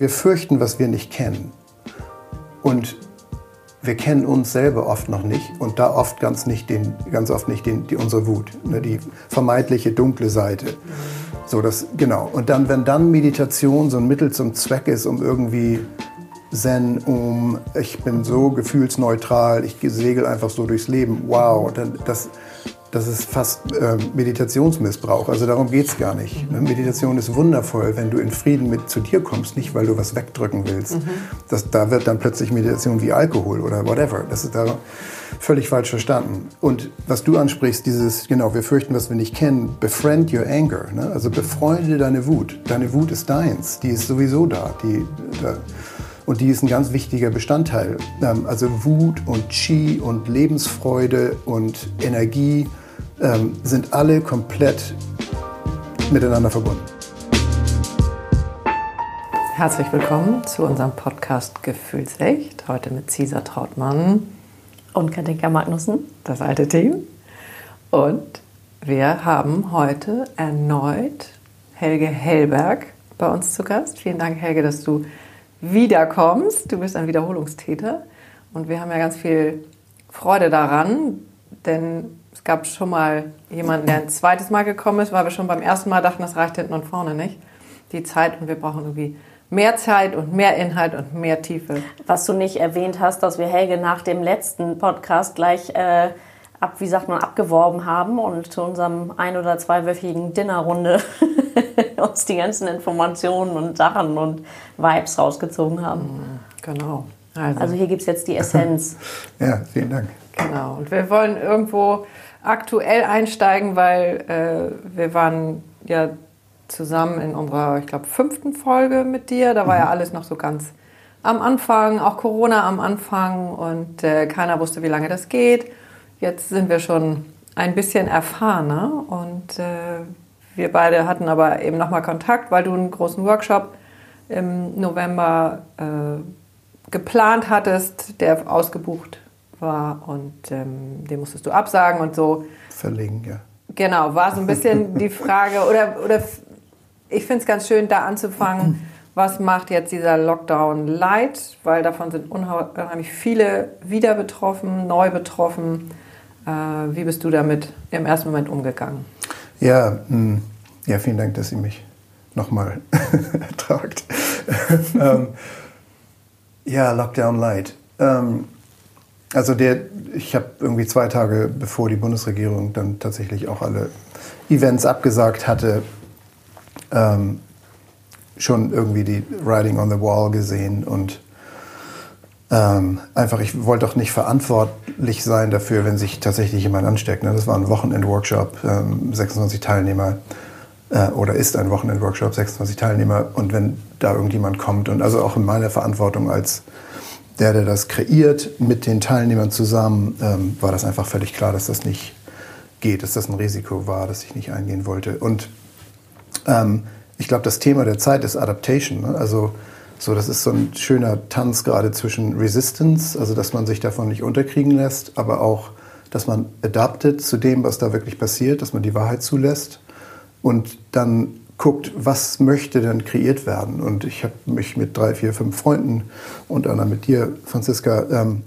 Wir fürchten, was wir nicht kennen. Und wir kennen uns selber oft noch nicht und da oft ganz, nicht den, ganz oft nicht den, die, unsere Wut, ne, die vermeintliche dunkle Seite. So, das, genau. Und dann, wenn dann Meditation so ein Mittel zum Zweck ist, um irgendwie Zen, um ich bin so gefühlsneutral, ich segel einfach so durchs Leben, wow, dann, das, das ist fast äh, Meditationsmissbrauch. Also darum geht es gar nicht. Ne? Meditation ist wundervoll, wenn du in Frieden mit zu dir kommst, nicht weil du was wegdrücken willst. Mhm. Das, da wird dann plötzlich Meditation wie Alkohol oder whatever. Das ist da völlig falsch verstanden. Und was du ansprichst, dieses, genau, wir fürchten, was wir nicht kennen, befriend your anger. Ne? Also befreunde deine Wut. Deine Wut ist deins. Die ist sowieso da. Die, da und die ist ein ganz wichtiger Bestandteil. Ähm, also Wut und Chi und Lebensfreude und Energie ähm, sind alle komplett miteinander verbunden. Herzlich willkommen zu unserem Podcast Gefühlsecht. Heute mit Cesar Trautmann und Katinka Magnussen, das alte Team. Und wir haben heute erneut Helge Hellberg bei uns zu Gast. Vielen Dank, Helge, dass du wiederkommst. Du bist ein Wiederholungstäter. Und wir haben ja ganz viel Freude daran, denn es gab schon mal jemanden, der ein zweites Mal gekommen ist, weil wir schon beim ersten Mal dachten, das reicht hinten und vorne nicht. Die Zeit und wir brauchen irgendwie mehr Zeit und mehr Inhalt und mehr Tiefe. Was du nicht erwähnt hast, dass wir Helge nach dem letzten Podcast gleich äh, ab, wie sagt man, abgeworben haben und zu unserem ein- oder zweiwöchigen Dinnerrunde uns die ganzen Informationen und Sachen und Vibes rausgezogen haben. Genau. Also, also hier gibt es jetzt die Essenz. ja, vielen Dank. Genau. Und wir wollen irgendwo aktuell einsteigen, weil äh, wir waren ja zusammen in unserer, ich glaube, fünften Folge mit dir. Da war mhm. ja alles noch so ganz am Anfang, auch Corona am Anfang und äh, keiner wusste, wie lange das geht. Jetzt sind wir schon ein bisschen erfahrener und äh, wir beide hatten aber eben nochmal Kontakt, weil du einen großen Workshop im November äh, geplant hattest, der ausgebucht war und ähm, den musstest du absagen und so. Verlegen, ja. Genau, war so ein bisschen die Frage, oder, oder ich finde es ganz schön, da anzufangen, was macht jetzt dieser Lockdown light, weil davon sind unheimlich viele wieder betroffen, neu betroffen. Äh, wie bist du damit im ersten Moment umgegangen? Ja, mh, hm, ja vielen Dank, dass Sie mich nochmal ertragt. ähm, ja, Lockdown light. Ähm, also der, ich habe irgendwie zwei Tage bevor die Bundesregierung dann tatsächlich auch alle Events abgesagt hatte, ähm, schon irgendwie die Writing on the Wall gesehen und ähm, einfach, ich wollte doch nicht verantwortlich sein dafür, wenn sich tatsächlich jemand ansteckt. Ne? Das war ein Wochenend-Workshop, ähm, 26 Teilnehmer äh, oder ist ein Wochenend-Workshop, 26 Teilnehmer und wenn da irgendjemand kommt und also auch in meiner Verantwortung als der, der das kreiert, mit den Teilnehmern zusammen, ähm, war das einfach völlig klar, dass das nicht geht, dass das ein Risiko war, das ich nicht eingehen wollte. Und ähm, ich glaube, das Thema der Zeit ist Adaptation. Ne? Also so, das ist so ein schöner Tanz gerade zwischen Resistance, also dass man sich davon nicht unterkriegen lässt, aber auch, dass man adaptet zu dem, was da wirklich passiert, dass man die Wahrheit zulässt und dann guckt, was möchte denn kreiert werden. Und ich habe mich mit drei, vier, fünf Freunden und einer mit dir, Franziska, ähm,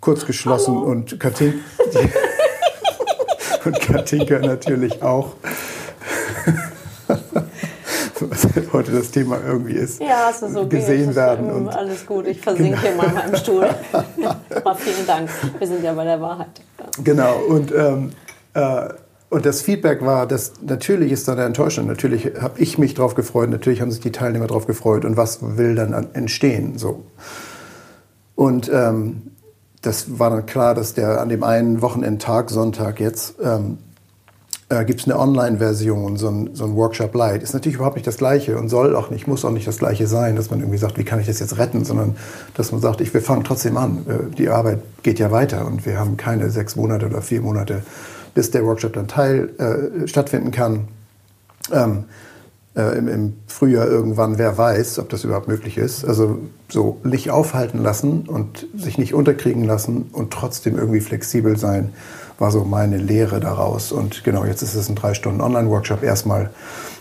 kurz geschlossen Hallo. und Katinka, und Katinka natürlich auch. was heute das Thema irgendwie ist, ja, es ist okay. gesehen werden. Und alles gut, ich versinke genau. mal in meinem Stuhl. Vielen Dank, wir sind ja bei der Wahrheit. Genau, und ähm, äh, und das Feedback war, dass natürlich ist da eine Enttäuschung. Natürlich habe ich mich darauf gefreut, natürlich haben sich die Teilnehmer darauf gefreut. Und was will dann entstehen? So. Und ähm, das war dann klar, dass der an dem einen Wochenendtag, Sonntag jetzt, ähm, äh, gibt es eine Online-Version, so ein, so ein Workshop Light. Ist natürlich überhaupt nicht das Gleiche und soll auch nicht, muss auch nicht das Gleiche sein, dass man irgendwie sagt, wie kann ich das jetzt retten, sondern dass man sagt, ich, wir fangen trotzdem an. Äh, die Arbeit geht ja weiter und wir haben keine sechs Monate oder vier Monate bis der Workshop dann teil äh, stattfinden kann. Ähm, äh, im, im, Frühjahr irgendwann, wer weiß, ob das überhaupt möglich ist. Also so nicht aufhalten lassen und sich nicht unterkriegen lassen und trotzdem irgendwie flexibel sein, war so meine Lehre daraus. Und genau, jetzt ist es ein drei Stunden Online-Workshop erstmal,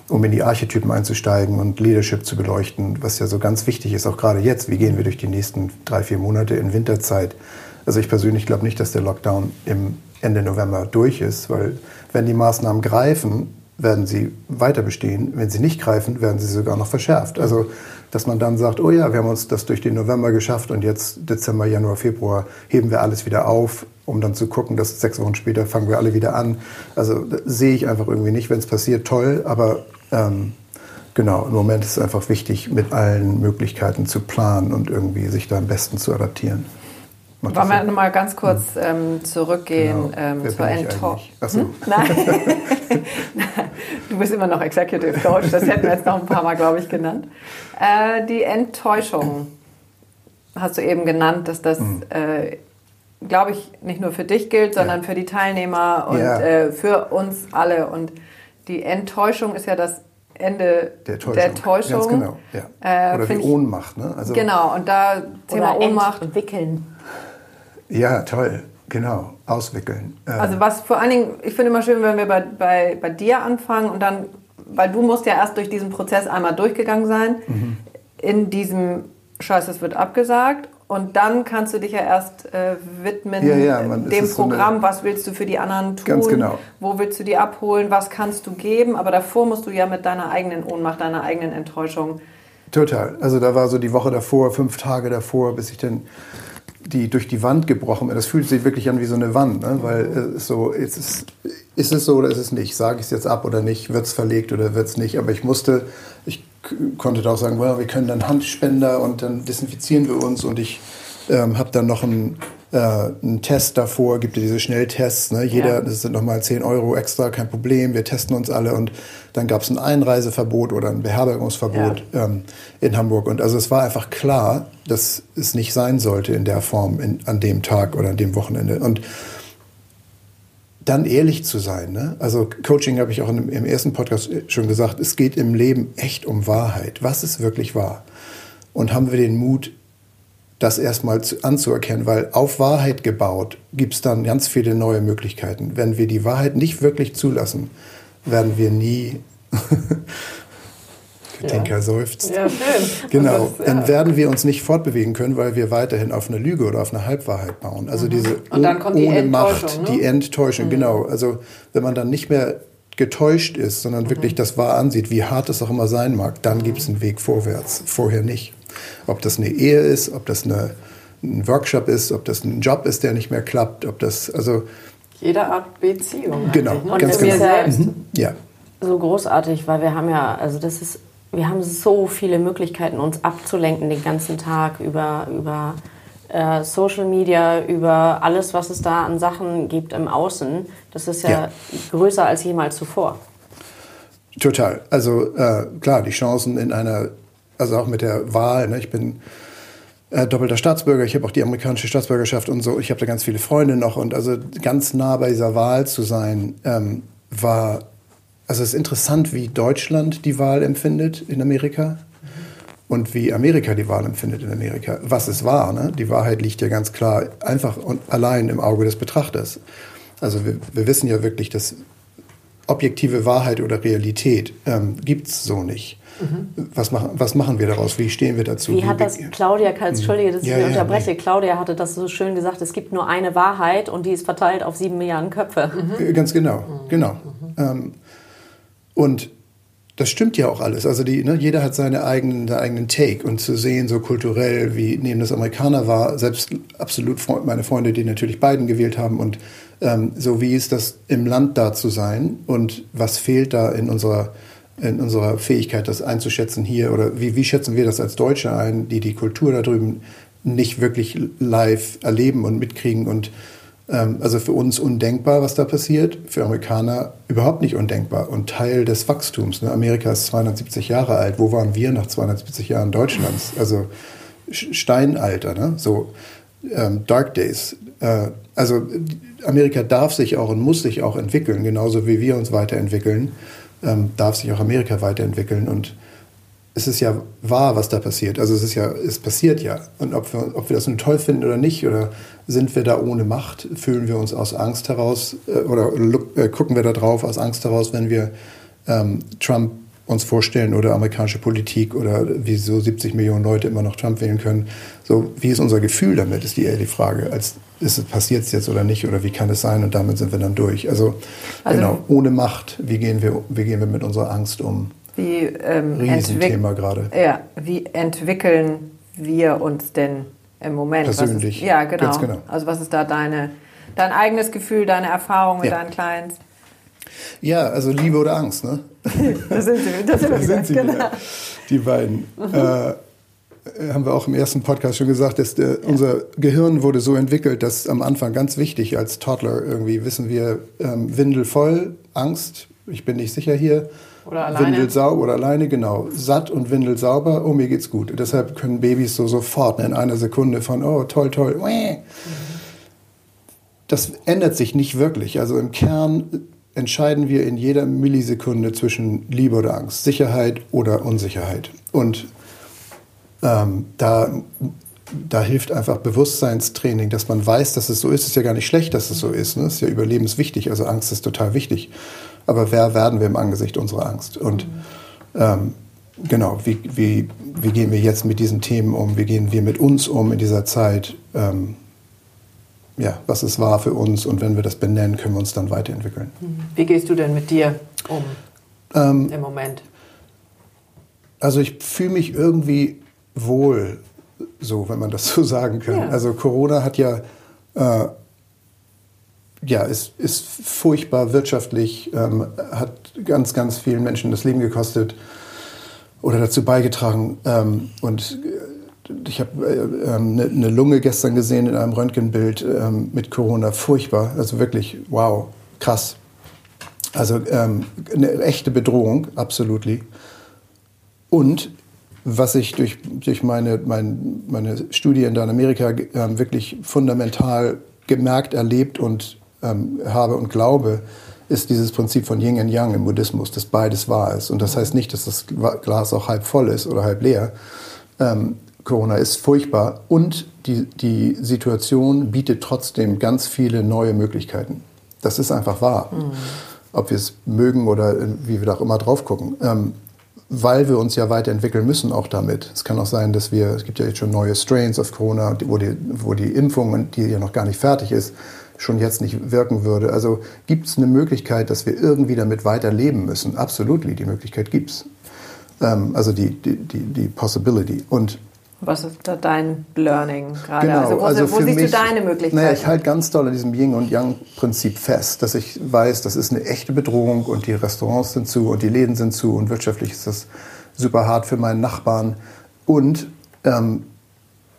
um in die Archetypen einzusteigen und Leadership zu beleuchten, was ja so ganz wichtig ist, auch gerade jetzt. Wie gehen wir durch die nächsten drei, vier Monate in Winterzeit? Also ich persönlich glaube nicht, dass der Lockdown im Ende November durch ist, weil wenn die Maßnahmen greifen, werden sie weiter bestehen. Wenn sie nicht greifen, werden sie sogar noch verschärft. Also, dass man dann sagt, oh ja, wir haben uns das durch den November geschafft und jetzt Dezember, Januar, Februar heben wir alles wieder auf, um dann zu gucken, dass sechs Wochen später fangen wir alle wieder an. Also sehe ich einfach irgendwie nicht. Wenn es passiert, toll, aber ähm, genau, im Moment ist es einfach wichtig, mit allen Möglichkeiten zu planen und irgendwie sich da am besten zu adaptieren. Macht Wollen wir nochmal ganz kurz ähm, zurückgehen genau. ähm, zur Enttäuschung? Hm? Nein. du bist immer noch Executive Coach, das hätten wir jetzt noch ein paar Mal, glaube ich, genannt. Äh, die Enttäuschung hast du eben genannt, dass das, hm. äh, glaube ich, nicht nur für dich gilt, sondern ja. für die Teilnehmer und ja. äh, für uns alle. Und die Enttäuschung ist ja das Ende der Täuschung. Der Täuschung. Ganz genau. Ja. Äh, Oder die Ohnmacht. Ne? Also genau, und da Thema Oder Ohnmacht. Entwickeln. Ja, toll. Genau, auswickeln. Äh, also was vor allen Dingen, ich finde immer schön, wenn wir bei, bei, bei dir anfangen und dann, weil du musst ja erst durch diesen Prozess einmal durchgegangen sein, mhm. in diesem Scheiß, es wird abgesagt und dann kannst du dich ja erst äh, widmen ja, ja, man, dem Programm, so was willst du für die anderen tun, ganz genau. wo willst du die abholen, was kannst du geben, aber davor musst du ja mit deiner eigenen Ohnmacht, deiner eigenen Enttäuschung. Total, also da war so die Woche davor, fünf Tage davor, bis ich dann die durch die Wand gebrochen wird. Das fühlt sich wirklich an wie so eine Wand, ne? weil äh, so, ist, es, ist es so oder ist es nicht? Sage ich es jetzt ab oder nicht? Wird es verlegt oder wird es nicht? Aber ich musste, ich konnte da auch sagen, well, wir können dann Handspender und dann desinfizieren wir uns und ich ähm, habe dann noch einen, äh, einen Test davor, gibt ja diese Schnelltests, ne? jeder, ja. das sind nochmal 10 Euro extra, kein Problem, wir testen uns alle und dann gab es ein Einreiseverbot oder ein Beherbergungsverbot ja. ähm, in Hamburg und also es war einfach klar, dass es nicht sein sollte in der Form in, an dem Tag oder an dem Wochenende und dann ehrlich zu sein. Ne? Also Coaching habe ich auch im, im ersten Podcast schon gesagt, es geht im Leben echt um Wahrheit. Was ist wirklich wahr? Und haben wir den Mut, das erstmal anzuerkennen, weil auf Wahrheit gebaut gibt es dann ganz viele neue Möglichkeiten. Wenn wir die Wahrheit nicht wirklich zulassen, werden wir nie. Denker ja. seufzt. Ja, schön. Genau. Ist, ja. Dann werden wir uns nicht fortbewegen können, weil wir weiterhin auf eine Lüge oder auf eine Halbwahrheit bauen. Also mhm. diese ohne Macht, ne? die Enttäuschung, mhm. genau. Also wenn man dann nicht mehr getäuscht ist, sondern mhm. wirklich das wahr ansieht, wie hart es auch immer sein mag, dann mhm. gibt es einen Weg vorwärts. Vorher nicht. Ob das eine Ehe ist, ob das eine, ein Workshop ist, ob das ein Job ist, der nicht mehr klappt, ob das, also... Jede Art Beziehung. Genau, ne? ganz genau. Selbst mhm. Ja. So großartig, weil wir haben ja, also das ist, wir haben so viele Möglichkeiten, uns abzulenken den ganzen Tag über, über äh, Social Media, über alles, was es da an Sachen gibt im Außen. Das ist ja, ja. größer als jemals zuvor. Total. Also äh, klar, die Chancen in einer also auch mit der Wahl. Ne? Ich bin äh, doppelter Staatsbürger, ich habe auch die amerikanische Staatsbürgerschaft und so. Ich habe da ganz viele Freunde noch und also ganz nah bei dieser Wahl zu sein, ähm, war, also es ist interessant, wie Deutschland die Wahl empfindet in Amerika und wie Amerika die Wahl empfindet in Amerika. Was es war, ne? die Wahrheit liegt ja ganz klar einfach und allein im Auge des Betrachters. Also wir, wir wissen ja wirklich, dass objektive Wahrheit oder Realität ähm, gibt es so nicht. Mhm. Was, machen, was machen wir daraus? Wie stehen wir dazu? Wie, Wie hat das Claudia Kals, Entschuldige, dass ich ja, unterbreche, nee. Claudia hatte das so schön gesagt, es gibt nur eine Wahrheit und die ist verteilt auf sieben Milliarden Köpfe. Mhm. Ganz genau, mhm. genau. Mhm. Ähm, und das stimmt ja auch alles. Also die, ne, jeder hat seine eigenen, seinen eigenen Take und zu sehen, so kulturell, wie neben das Amerikaner war, selbst absolut meine Freunde, die natürlich Biden gewählt haben und ähm, so wie ist das im Land da zu sein und was fehlt da in unserer in unserer Fähigkeit, das einzuschätzen hier oder wie, wie schätzen wir das als Deutsche ein, die die Kultur da drüben nicht wirklich live erleben und mitkriegen und ähm, also für uns undenkbar, was da passiert, für Amerikaner überhaupt nicht undenkbar und Teil des Wachstums. Ne? Amerika ist 270 Jahre alt. Wo waren wir nach 270 Jahren Deutschlands? Also Steinalter, ne? so ähm, Dark Days. Äh, also Amerika darf sich auch und muss sich auch entwickeln, genauso wie wir uns weiterentwickeln. Ähm, darf sich auch Amerika weiterentwickeln und es ist ja wahr, was da passiert. Also es ist ja, es passiert ja. Und ob wir, ob wir das nun toll finden oder nicht, oder sind wir da ohne Macht, fühlen wir uns aus Angst heraus äh, oder äh, gucken wir da drauf aus Angst heraus, wenn wir ähm, Trump uns vorstellen oder amerikanische Politik oder wieso 70 Millionen Leute immer noch Trump wählen können. So, wie ist unser Gefühl damit, ist die eher die Frage. Als ist es passiert es jetzt oder nicht oder wie kann es sein und damit sind wir dann durch. Also, also genau, ohne Macht, wie gehen wir, wie gehen wir mit unserer Angst um? Wie, ähm, Riesenthema gerade. Ja, wie entwickeln wir uns denn im Moment? Persönlich. Ist, ja, genau. genau. Also was ist da deine, dein eigenes Gefühl, deine Erfahrung mit ja. deinen Clients? Ja, also Liebe oder Angst, ne? da sind sie, da sind, da sind sie genau. wieder, die beiden. Mhm. Äh, haben wir auch im ersten Podcast schon gesagt, dass der, ja. unser Gehirn wurde so entwickelt, dass am Anfang ganz wichtig als Toddler irgendwie wissen wir ähm, Windel voll, Angst, ich bin nicht sicher hier. Oder alleine. Windel sauber oder alleine, genau. Satt und Windel sauber, oh, mir geht's gut. Deshalb können Babys so sofort in einer Sekunde von, oh, toll, toll, mhm. Das ändert sich nicht wirklich. Also im Kern entscheiden wir in jeder Millisekunde zwischen Liebe oder Angst, Sicherheit oder Unsicherheit. Und ähm, da, da hilft einfach Bewusstseinstraining, dass man weiß, dass es so ist. Es ist ja gar nicht schlecht, dass es so ist. Ne? Ist ja überlebenswichtig. Also Angst ist total wichtig. Aber wer werden wir im Angesicht unserer Angst? Und ähm, genau, wie, wie, wie gehen wir jetzt mit diesen Themen um? Wie gehen wir mit uns um in dieser Zeit? Ähm, ja, was es war für uns und wenn wir das benennen, können wir uns dann weiterentwickeln. Wie gehst du denn mit dir um ähm, im Moment? Also ich fühle mich irgendwie wohl, so wenn man das so sagen kann. Ja. Also Corona hat ja, äh, ja, ist, ist furchtbar wirtschaftlich, ähm, hat ganz, ganz vielen Menschen das Leben gekostet oder dazu beigetragen. Ähm, und ich habe eine äh, ne Lunge gestern gesehen in einem Röntgenbild äh, mit Corona. Furchtbar. Also wirklich, wow, krass. Also ähm, eine echte Bedrohung, absolut. Und was ich durch, durch meine, mein, meine Studie in Amerika äh, wirklich fundamental gemerkt, erlebt und ähm, habe und glaube, ist dieses Prinzip von Yin und Yang im Buddhismus, dass beides wahr ist. Und das heißt nicht, dass das Glas auch halb voll ist oder halb leer. Ähm, Corona ist furchtbar und die, die Situation bietet trotzdem ganz viele neue Möglichkeiten. Das ist einfach wahr. Mhm. Ob wir es mögen oder wie wir da auch immer drauf gucken. Ähm, weil wir uns ja weiterentwickeln müssen auch damit. Es kann auch sein, dass wir, es gibt ja jetzt schon neue Strains auf Corona, wo die, wo die Impfung, die ja noch gar nicht fertig ist, schon jetzt nicht wirken würde. Also gibt es eine Möglichkeit, dass wir irgendwie damit weiterleben müssen? Absolut, die Möglichkeit gibt es. Ähm, also die, die, die, die Possibility. Und was ist da dein Learning gerade? Genau, also wo, also wo siehst mich, du deine Möglichkeiten? Naja, ich halte ganz doll an diesem Yin- und Yang-Prinzip fest, dass ich weiß, das ist eine echte Bedrohung und die Restaurants sind zu und die Läden sind zu und wirtschaftlich ist das super hart für meinen Nachbarn. Und ähm,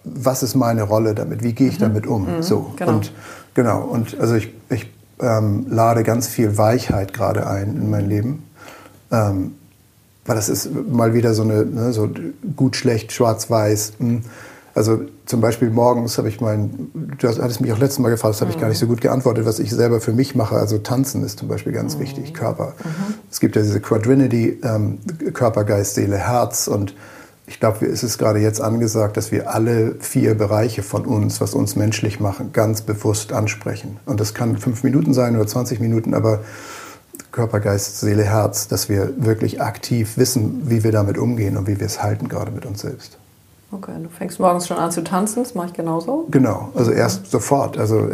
was ist meine Rolle damit? Wie gehe ich mhm. damit um? Mhm, so. Genau. Und genau, und also ich, ich ähm, lade ganz viel Weichheit gerade ein in mein Leben. Ähm, weil das ist mal wieder so eine, ne, so gut, schlecht, schwarz-weiß. Hm. Also zum Beispiel morgens habe ich mein, du hattest mich auch letztes Mal gefragt, das habe ich gar nicht so gut geantwortet, was ich selber für mich mache. Also tanzen ist zum Beispiel ganz mhm. wichtig, Körper. Mhm. Es gibt ja diese Quadrinity, ähm, Körper, Geist, Seele, Herz und ich glaube, es ist gerade jetzt angesagt, dass wir alle vier Bereiche von uns, was uns menschlich machen, ganz bewusst ansprechen. Und das kann fünf Minuten sein oder 20 Minuten, aber Körper, Geist, Seele, Herz, dass wir wirklich aktiv wissen, wie wir damit umgehen und wie wir es halten, gerade mit uns selbst. Okay, du fängst morgens schon an zu tanzen, das mache ich genauso. Genau, also erst sofort. Also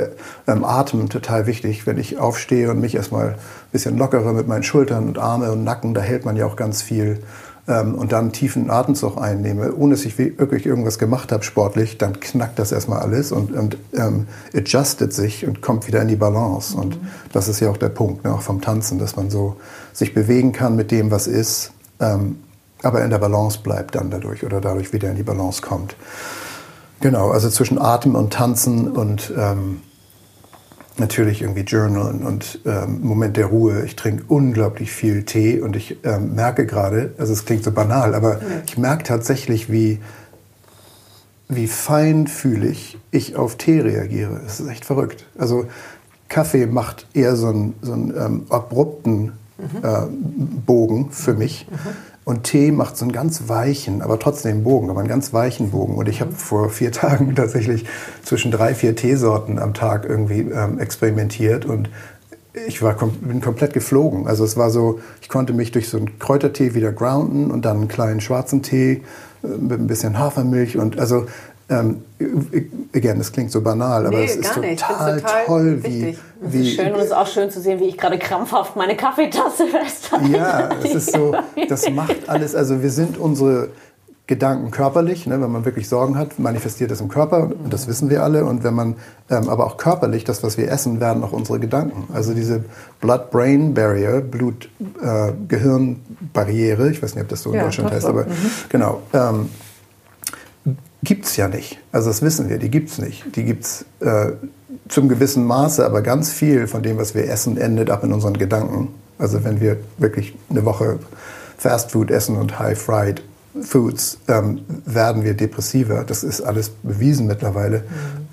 ähm, Atmen total wichtig. Wenn ich aufstehe und mich erstmal ein bisschen lockerer mit meinen Schultern und Arme und Nacken, da hält man ja auch ganz viel ähm, und dann tiefen Atemzug einnehme, ohne dass ich wirklich irgendwas gemacht habe sportlich, dann knackt das erstmal alles und, und ähm, adjustet sich und kommt wieder in die Balance. Mhm. Und das ist ja auch der Punkt, ne, auch vom Tanzen, dass man so sich bewegen kann mit dem, was ist, ähm, aber in der Balance bleibt dann dadurch oder dadurch wieder in die Balance kommt. Genau, also zwischen Atem und Tanzen und ähm, natürlich irgendwie Journalen und ähm, Moment der Ruhe. Ich trinke unglaublich viel Tee und ich ähm, merke gerade, also es klingt so banal, aber ja. ich merke tatsächlich, wie, wie feinfühlig ich auf Tee reagiere. Das ist echt verrückt. Also Kaffee macht eher so einen, so einen ähm, abrupten Bogen für mich. Und Tee macht so einen ganz weichen, aber trotzdem Bogen, aber einen ganz weichen Bogen. Und ich habe vor vier Tagen tatsächlich zwischen drei, vier Teesorten am Tag irgendwie ähm, experimentiert und ich war bin komplett geflogen. Also es war so, ich konnte mich durch so einen Kräutertee wieder grounden und dann einen kleinen schwarzen Tee äh, mit ein bisschen Hafermilch und also ähm, again, das klingt so banal, aber Nee, es ist total, total toll, wie, wie Schön und es ist auch schön zu sehen, wie ich gerade krampfhaft meine Kaffeetasse festhalte. Ja, es ist so, das macht alles, also wir sind unsere Gedanken körperlich, ne, wenn man wirklich Sorgen hat, manifestiert das im Körper, und das wissen wir alle. Und wenn man, ähm, aber auch körperlich, das, was wir essen, werden auch unsere Gedanken. Also diese Blood-Brain-Barrier, Blut-Gehirn-Barriere, ich weiß nicht, ob das so in Ja, Deutschland heißt, aber genau, ähm, gibt es ja nicht. Also das wissen wir, die gibt es nicht. Die gibt es äh, zum gewissen Maße, aber ganz viel von dem, was wir essen, endet ab in unseren Gedanken. Also wenn wir wirklich eine Woche Fast Food essen und High-Fried Foods, ähm, werden wir depressiver. Das ist alles bewiesen mittlerweile.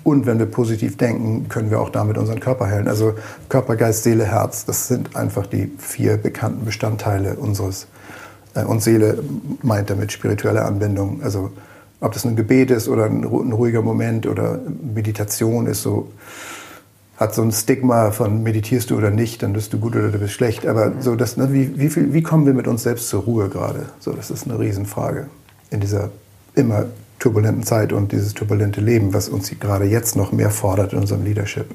Und wenn wir positiv denken, können wir auch damit unseren Körper heilen. Also Körper, Geist, Seele, Herz, das sind einfach die vier bekannten Bestandteile unseres. Äh, und Seele meint damit spirituelle Anbindung. Also ob das ein Gebet ist oder ein, ru- ein ruhiger Moment oder Meditation ist, so hat so ein Stigma von meditierst du oder nicht, dann bist du gut oder du bist schlecht. Aber so das, ne, wie, wie, viel, wie kommen wir mit uns selbst zur Ruhe gerade? So, das ist eine Riesenfrage in dieser immer turbulenten Zeit und dieses turbulente Leben, was uns gerade jetzt noch mehr fordert in unserem Leadership.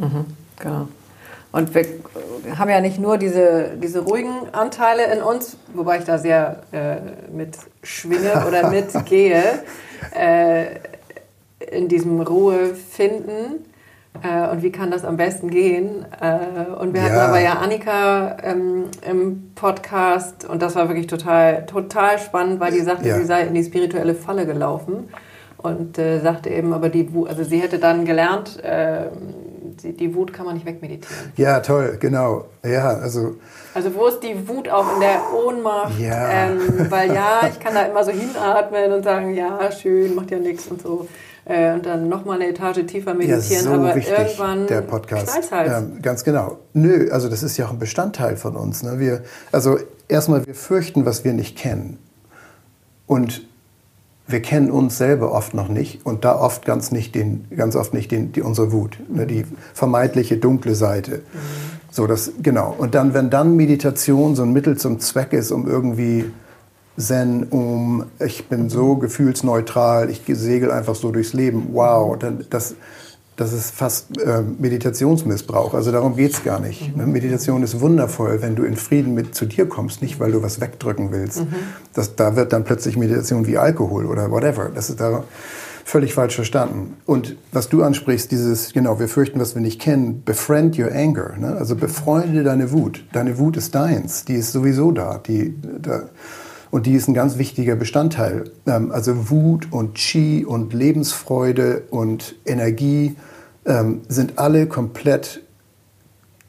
Genau. Und wir haben ja nicht nur diese, diese ruhigen Anteile in uns, wobei ich da sehr äh, mit schwinge oder mitgehe, äh, in diesem Ruhe finden. Äh, und wie kann das am besten gehen? Äh, und wir hatten Ja. aber ja Annika ähm, im Podcast und das war wirklich total, total spannend, weil die sagte, Ja. sie sei in die spirituelle Falle gelaufen und äh, sagte eben, aber die Wut, also sie hätte dann gelernt, äh, die, die Wut kann man nicht wegmeditieren. Ja, toll, genau. Ja, also Also wo ist die Wut auch in der Ohnmacht? Ja. Ähm, weil ja, ich kann da immer so hinatmen und sagen, ja, schön, macht ja nichts und so. Äh, und dann nochmal eine Etage tiefer ja, meditieren, so aber wichtig, irgendwann der Podcast. halt. Ähm, ganz genau. Nö, also das ist ja auch ein Bestandteil von uns. Ne? Wir, also erstmal, wir fürchten, was wir nicht kennen. Und wir kennen uns selber oft noch nicht und da oft ganz nicht den, ganz oft nicht den, die, unsere Wut, ne, die vermeintliche dunkle Seite. So das genau. Und dann, wenn dann Meditation so ein Mittel zum Zweck ist, um irgendwie Zen, um ich bin so gefühlsneutral, ich segel einfach so durchs Leben, wow, dann das das ist fast ähm, Meditationsmissbrauch. Also darum geht's gar nicht. Ne? Meditation ist wundervoll, wenn du in Frieden mit zu dir kommst, nicht weil du was wegdrücken willst. Das, da wird dann plötzlich Meditation wie Alkohol oder whatever. Das ist da völlig falsch verstanden. Und was du ansprichst, dieses, genau, wir fürchten, was wir nicht kennen, befriend your anger. Ne? Also befreunde deine Wut. Deine Wut ist deins. Die ist sowieso da. Die, da und die ist ein ganz wichtiger Bestandteil. Ähm, also Wut und Qi und Lebensfreude und Energie ähm, sind alle komplett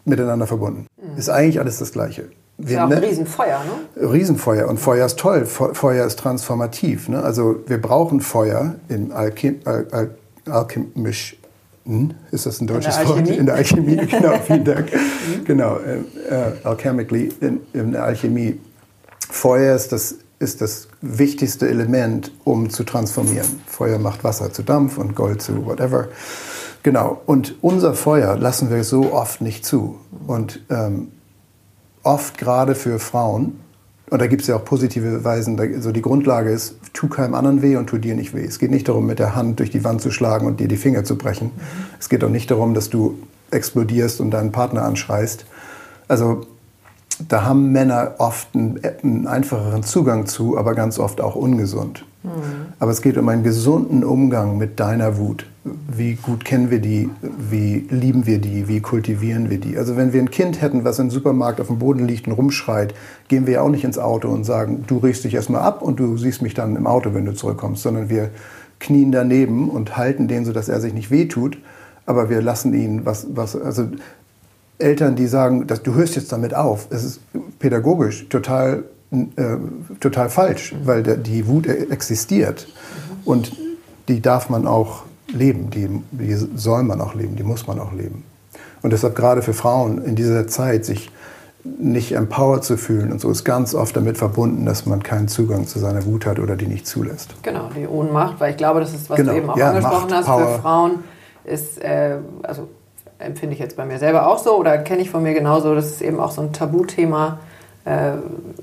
miteinander verbunden. Ist eigentlich alles das Gleiche. Ist ja auch ein ne- Riesenfeuer, ne? Riesenfeuer und Feuer ist toll. Fe- Feuer ist transformativ. Ne? Also wir brauchen Feuer im Alchem Al Al alchemisch. Hm? Ist das ein deutsches Wort? In der Alchemie, genau, vielen Dank. genau, äh, äh, alchemically, in, in der Alchemie. Feuer ist das, ist das wichtigste Element, um zu transformieren. Feuer macht Wasser zu Dampf und Gold zu whatever. Genau, und unser Feuer lassen wir so oft nicht zu. Und ähm, oft gerade für Frauen, und da gibt es ja auch positive Weisen, da, so die Grundlage ist, tu keinem anderen weh und tu dir nicht weh. Es geht nicht darum, mit der Hand durch die Wand zu schlagen und dir die Finger zu brechen. Es geht auch nicht darum, dass du explodierst und deinen Partner anschreist. Also da haben Männer oft einen, einen einfacheren Zugang zu, aber ganz oft auch ungesund. Aber es geht um einen gesunden Umgang mit deiner Wut. Wie gut kennen wir die? Wie lieben wir die? Wie kultivieren wir die? Also wenn wir ein Kind hätten, was im Supermarkt auf dem Boden liegt und rumschreit, gehen wir ja auch nicht ins Auto und sagen, du riechst dich erstmal ab und du siehst mich dann im Auto, wenn du zurückkommst, sondern wir knien daneben und halten den, sodass er sich nicht wehtut, aber wir lassen ihn was, was also Eltern, die sagen, dass du hörst jetzt damit auf, es ist pädagogisch total, äh, total falsch, weil der, die Wut existiert und die darf man auch leben, die, die soll man auch leben, die muss man auch leben. Und deshalb gerade für Frauen in dieser Zeit sich nicht empowered zu fühlen und so ist ganz oft damit verbunden, dass man keinen Zugang zu seiner Wut hat oder die nicht zulässt. Genau, die Ohnmacht, weil ich glaube, das ist, was genau. du eben auch ja, angesprochen Macht, hast, Power. für Frauen ist, äh, also empfinde ich jetzt bei mir selber auch so oder kenne ich von mir genauso, das ist eben auch so ein Tabuthema. Äh,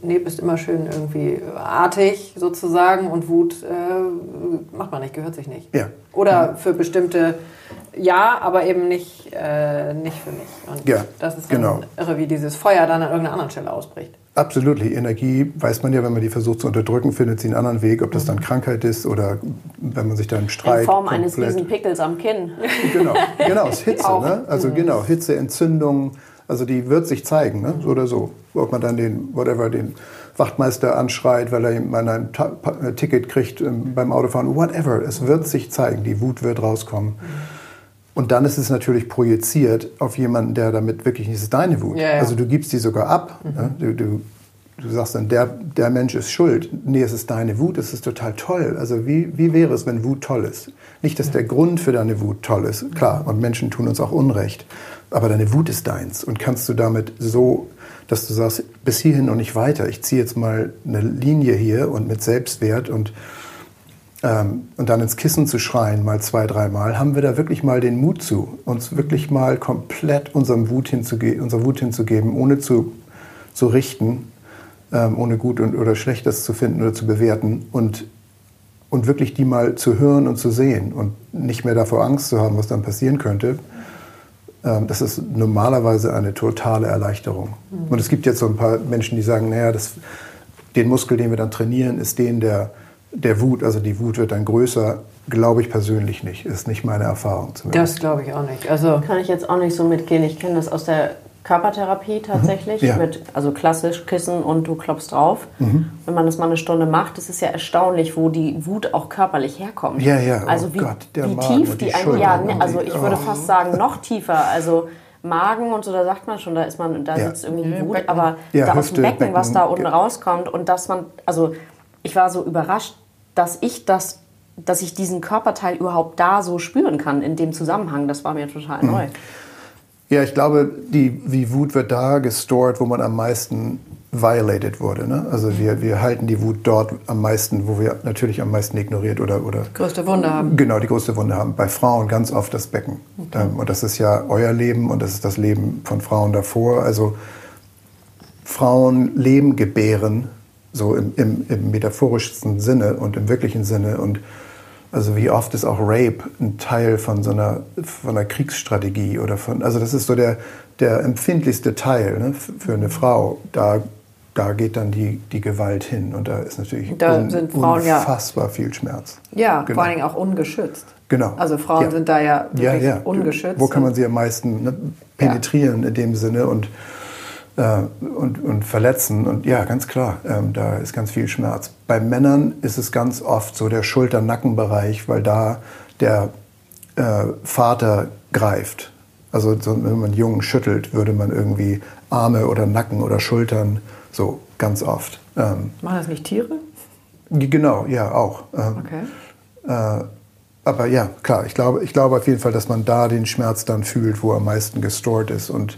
nee, bist immer schön irgendwie artig sozusagen und Wut äh, macht man nicht, gehört sich nicht. Ja. Oder für bestimmte ja, aber eben nicht, äh, nicht für mich. Und ja, das ist genau. irre, wie dieses Feuer dann an irgendeiner anderen Stelle ausbricht. Absolut. Energie weiß man ja, wenn man die versucht zu unterdrücken, findet sie einen anderen Weg, ob das dann Krankheit ist oder wenn man sich dann streitet. In Form komplett. eines riesen Pickels am Kinn. Genau, genau, es ist Hitze. ne? Also mhm. genau, Hitze, Entzündung, also die wird sich zeigen, ne? so oder so. Ob man dann den, whatever, den Wachtmeister anschreit, weil er mal ein Ticket kriegt ähm, beim Autofahren, whatever. Es wird sich zeigen, die Wut wird rauskommen. Mhm. Und dann ist es natürlich projiziert auf jemanden, der damit wirklich nicht, ist deine Wut. Ja, ja. Also du gibst die sogar ab. Mhm. Ne? Du, du, du, sagst dann, der, der Mensch ist schuld. Nee, es ist deine Wut, es ist total toll. Also wie, wie wäre es, wenn Wut toll ist? Nicht, dass der Grund für deine Wut toll ist, klar, und Menschen tun uns auch Unrecht. Aber deine Wut ist deins und kannst du damit so, dass du sagst, bis hierhin und nicht weiter. Ich ziehe jetzt mal eine Linie hier und mit Selbstwert und ähm, und dann ins Kissen zu schreien, mal zwei, dreimal, haben wir da wirklich mal den Mut zu, uns wirklich mal komplett unserem Wut hinzuge unserer Wut hinzugeben, ohne zu, zu richten, ähm, ohne gut und, oder schlechtes zu finden oder zu bewerten und, und wirklich die mal zu hören und zu sehen und nicht mehr davor Angst zu haben, was dann passieren könnte. Ähm, das ist normalerweise eine totale Erleichterung. Mhm. Und es gibt jetzt so ein paar Menschen, die sagen, naja, das, den Muskel, den wir dann trainieren, ist den, der der Wut, also die Wut wird dann größer, glaube ich persönlich nicht. Ist nicht meine Erfahrung zumindest. Das glaube ich auch nicht. Also kann ich jetzt auch nicht so mitgehen. Ich kenne das aus der Körpertherapie tatsächlich, mhm. ja. mit, also klassisch Kissen und du klopfst drauf. Mhm. Wenn man das mal eine Stunde macht, ist es ja erstaunlich, wo die Wut auch körperlich herkommt. Ja, ja. Also oh wie, Gott, wie tief die, die eine, ja, ne, also ich würde oh. fast sagen, noch tiefer. Also Magen und so, da sagt man schon, da ist man, da ja. sitzt irgendwie die Wut, aber ja, da Hüfte, aus dem Becken, Becken, was da unten rauskommt und dass man, also ich war so überrascht, dass ich das, dass ich diesen Körperteil überhaupt da so spüren kann in dem Zusammenhang. Das war mir total mhm. neu. Ja, ich glaube, die, die Wut wird da gestored, wo man am meisten violated wurde. Ne? Also wir, wir halten die Wut dort am meisten, wo wir natürlich am meisten ignoriert oder... oder größte Wunde haben. Genau, die größte Wunde haben. Bei Frauen ganz oft das Becken. Okay. Ähm, und das ist ja euer Leben und das ist das Leben von Frauen davor. Also Frauen Leben gebären so im, im, im metaphorischsten Sinne und im wirklichen Sinne. Und also wie oft ist auch Rape ein Teil von so einer, von einer Kriegsstrategie oder von, also das ist so der, der empfindlichste Teil ne, für eine Frau. Da, da geht dann die, die Gewalt hin und da ist natürlich da un, Frauen, unfassbar ja. viel Schmerz. Ja, genau. vor allen Dingen auch ungeschützt. Genau. Also Frauen ja. sind da ja wirklich ja, ungeschützt. Wo kann man sie am meisten ne, penetrieren in dem Sinne und äh, und, und verletzen. Und ja, ganz klar, ähm, da ist ganz viel Schmerz. Bei Männern ist es ganz oft so der Schulter-Nackenbereich, weil da der äh, Vater greift. Also so, wenn man Jungen schüttelt, würde man irgendwie Arme oder Nacken oder Schultern, so ganz oft. Ähm, Machen das nicht Tiere? Genau, ja, auch. Ähm, okay. Äh, aber ja, klar, ich glaube, ich glaube auf jeden Fall, dass man da den Schmerz dann fühlt, wo er am meisten gestored ist. Und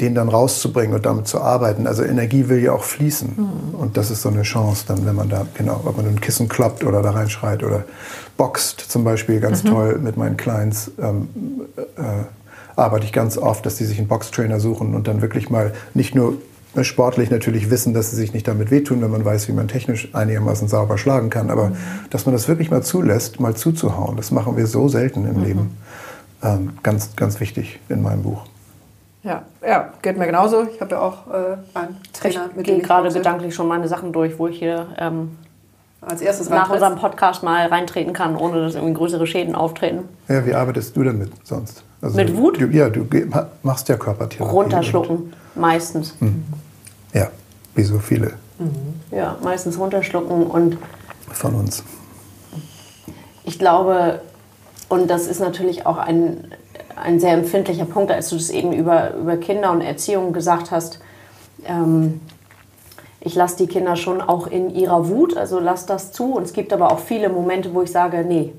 den dann rauszubringen und damit zu arbeiten. Also Energie will ja auch fließen. Mhm. Und das ist so eine Chance dann, wenn man da, genau, ob man ein Kissen kloppt oder da reinschreit oder boxt zum Beispiel, ganz mhm. toll mit meinen Clients. Ähm, äh, arbeite ich ganz oft, dass die sich einen Boxtrainer suchen und dann wirklich mal nicht nur sportlich natürlich wissen, dass sie sich nicht damit wehtun, wenn man weiß, wie man technisch einigermaßen sauber schlagen kann, aber mhm. dass man das wirklich mal zulässt, mal zuzuhauen, das machen wir so selten im mhm. Leben. Ähm, ganz, ganz wichtig in meinem Buch. Ja, ja, geht mir genauso. Ich habe ja auch äh, einen Trainer ich mit gehe gerade gedanklich schon meine Sachen durch, wo ich hier ähm, als erstes nach unserem Podcast mal reintreten kann, ohne dass irgendwie größere Schäden auftreten. Ja, wie arbeitest du damit sonst? Also mit Wut? Du, ja, du machst ja Körpertherapie. Runterschlucken, meistens. Mhm. Ja, wie so viele. Mhm. Ja, meistens runterschlucken und. Von uns. Ich glaube, und das ist natürlich auch ein ein sehr empfindlicher Punkt, als du das eben über, über Kinder und Erziehung gesagt hast. Ähm, ich lasse die Kinder schon auch in ihrer Wut, also lasse das zu. Und es gibt aber auch viele Momente, wo ich sage, nee,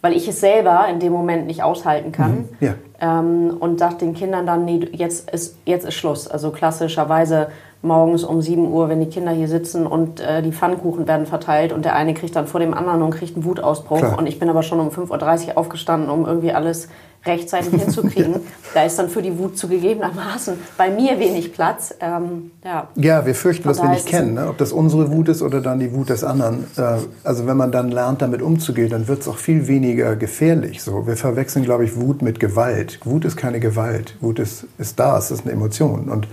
weil ich es selber in dem Moment nicht aushalten kann. Mhm. Ja. Ähm, und sagt den Kindern dann, nee, jetzt ist, jetzt ist Schluss. Also klassischerweise morgens um 7 Uhr, wenn die Kinder hier sitzen und äh, die Pfannkuchen werden verteilt und der eine kriegt dann vor dem anderen und kriegt einen Wutausbruch. Klar. Und ich bin aber schon um 5.30 Uhr aufgestanden, um irgendwie alles rechtzeitig hinzukriegen. Da ist dann für die Wut zugegebenermaßen bei mir wenig Platz. Ähm, ja. Ja, wir fürchten, was wir nicht kennen. Ne? Ob das unsere Wut ist oder dann die Wut des anderen. Äh, also wenn man dann lernt, damit umzugehen, dann wird es auch viel weniger gefährlich. So, wir verwechseln, glaube ich, Wut mit Gewalt. Wut ist keine Gewalt. Wut ist, ist da, es ist eine Emotion. Und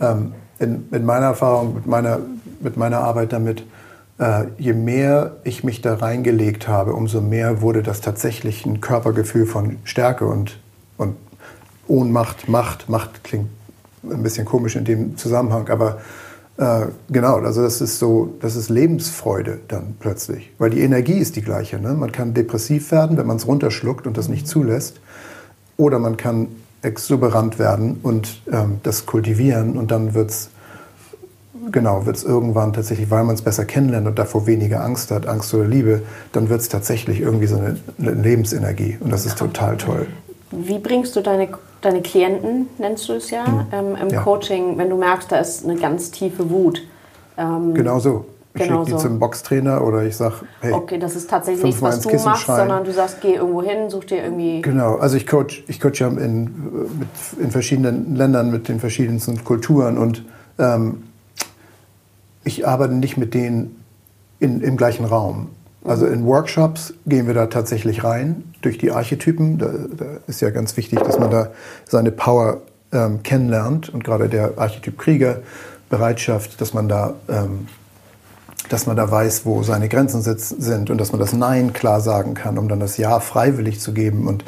ähm, in, in meiner Erfahrung, mit meiner, mit meiner Arbeit damit, äh, je mehr ich mich da reingelegt habe, umso mehr wurde das tatsächlich ein Körpergefühl von Stärke und, und Ohnmacht, Macht. Macht klingt ein bisschen komisch in dem Zusammenhang, aber äh, genau, also das ist so, das ist Lebensfreude dann plötzlich, weil die Energie ist die gleiche. Ne? Man kann depressiv werden, wenn man es runterschluckt und das nicht zulässt, oder man kann exuberant werden und ähm, das kultivieren und dann wird es genau, wird es irgendwann tatsächlich, weil man es besser kennenlernt und davor weniger Angst hat, Angst oder Liebe, dann wird es tatsächlich irgendwie so eine, Lebensenergie und das ist total toll. Wie bringst du deine, deine Klienten, nennst du es ja, ähm, im Ja. Coaching, wenn du merkst, da ist eine ganz tiefe Wut? Ähm, Genau so. Ich Genau schicke die so. zum Boxtrainer oder ich sage, hey, Okay, das ist tatsächlich nichts, was du Kissen machst, schreien. sondern du sagst, geh irgendwo hin, such dir irgendwie. Genau, also ich coach, ich coach ja in, mit, in verschiedenen Ländern mit den verschiedensten Kulturen und ähm, ich arbeite nicht mit denen in, im gleichen Raum. Also in Workshops gehen wir da tatsächlich rein durch die Archetypen. Da, da ist ja ganz wichtig, dass man da seine Power ähm, kennenlernt und gerade der Archetyp Krieger Bereitschaft, dass man da ähm, dass man da weiß, wo seine Grenzen sind und dass man das Nein klar sagen kann, um dann das Ja freiwillig zu geben. Und,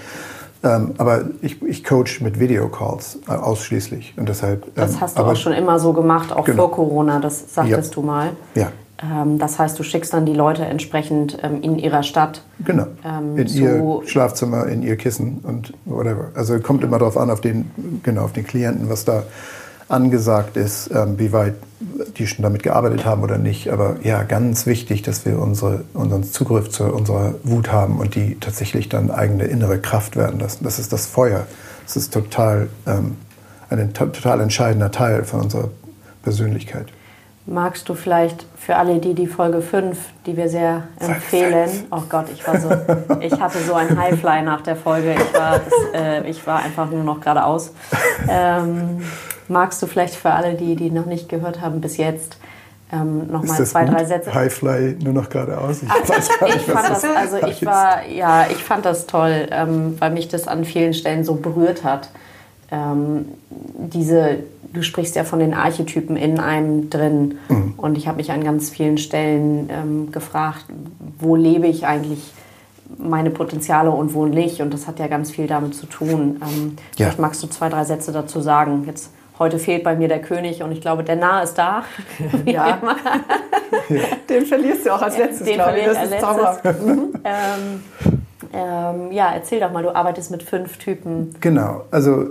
ähm, aber ich, ich coach mit Videocalls äh, ausschließlich. Und deshalb, Das ähm, hast du aber, auch schon immer so gemacht, auch Genau. vor Corona, das sagtest Ja. du mal. Ja, Ähm, das heißt, du schickst dann die Leute entsprechend ähm, in ihrer Stadt. genau. Ähm, in ihr Schlafzimmer, in ihr Kissen und whatever. Also kommt immer darauf an, auf den, genau, auf den Klienten, was da angesagt ist, ähm, wie weit die schon damit gearbeitet haben oder nicht. Aber ja, ganz wichtig, dass wir unsere, unseren Zugriff zu unserer Wut haben und die tatsächlich dann eigene innere Kraft werden lassen. Das ist das Feuer. Das ist total ähm, ein to- total entscheidender Teil von unserer Persönlichkeit. Magst du vielleicht für alle, die die Folge 5, die wir sehr empfehlen, oh Gott, ich war so, ich hatte so ein Highfly nach der Folge, ich war, äh, ich war einfach nur noch geradeaus. Ähm, magst du vielleicht für alle, die die noch nicht gehört haben bis jetzt, ähm, nochmal zwei, gut? drei Sätze? Highfly nur noch geradeaus. Ich weiß gar Ich nicht, was fand das, also ich war, ja, ich fand das toll, ähm, weil mich das an vielen Stellen so berührt hat. Ähm, diese, du sprichst ja von den Archetypen in einem drin Mhm. und ich habe mich an ganz vielen Stellen ähm, gefragt, wo lebe ich eigentlich meine Potenziale und wo nicht und das hat ja ganz viel damit zu tun. Ähm, Ja. Vielleicht magst du zwei, drei Sätze dazu sagen. Jetzt heute fehlt bei mir der König und ich glaube, der Nah ist da. Ja. Den verlierst du auch als letztes, Den glaube ich. Das ist als zauberhaft. ähm, ähm, ja, erzähl doch mal, du arbeitest mit fünf Typen. Genau, also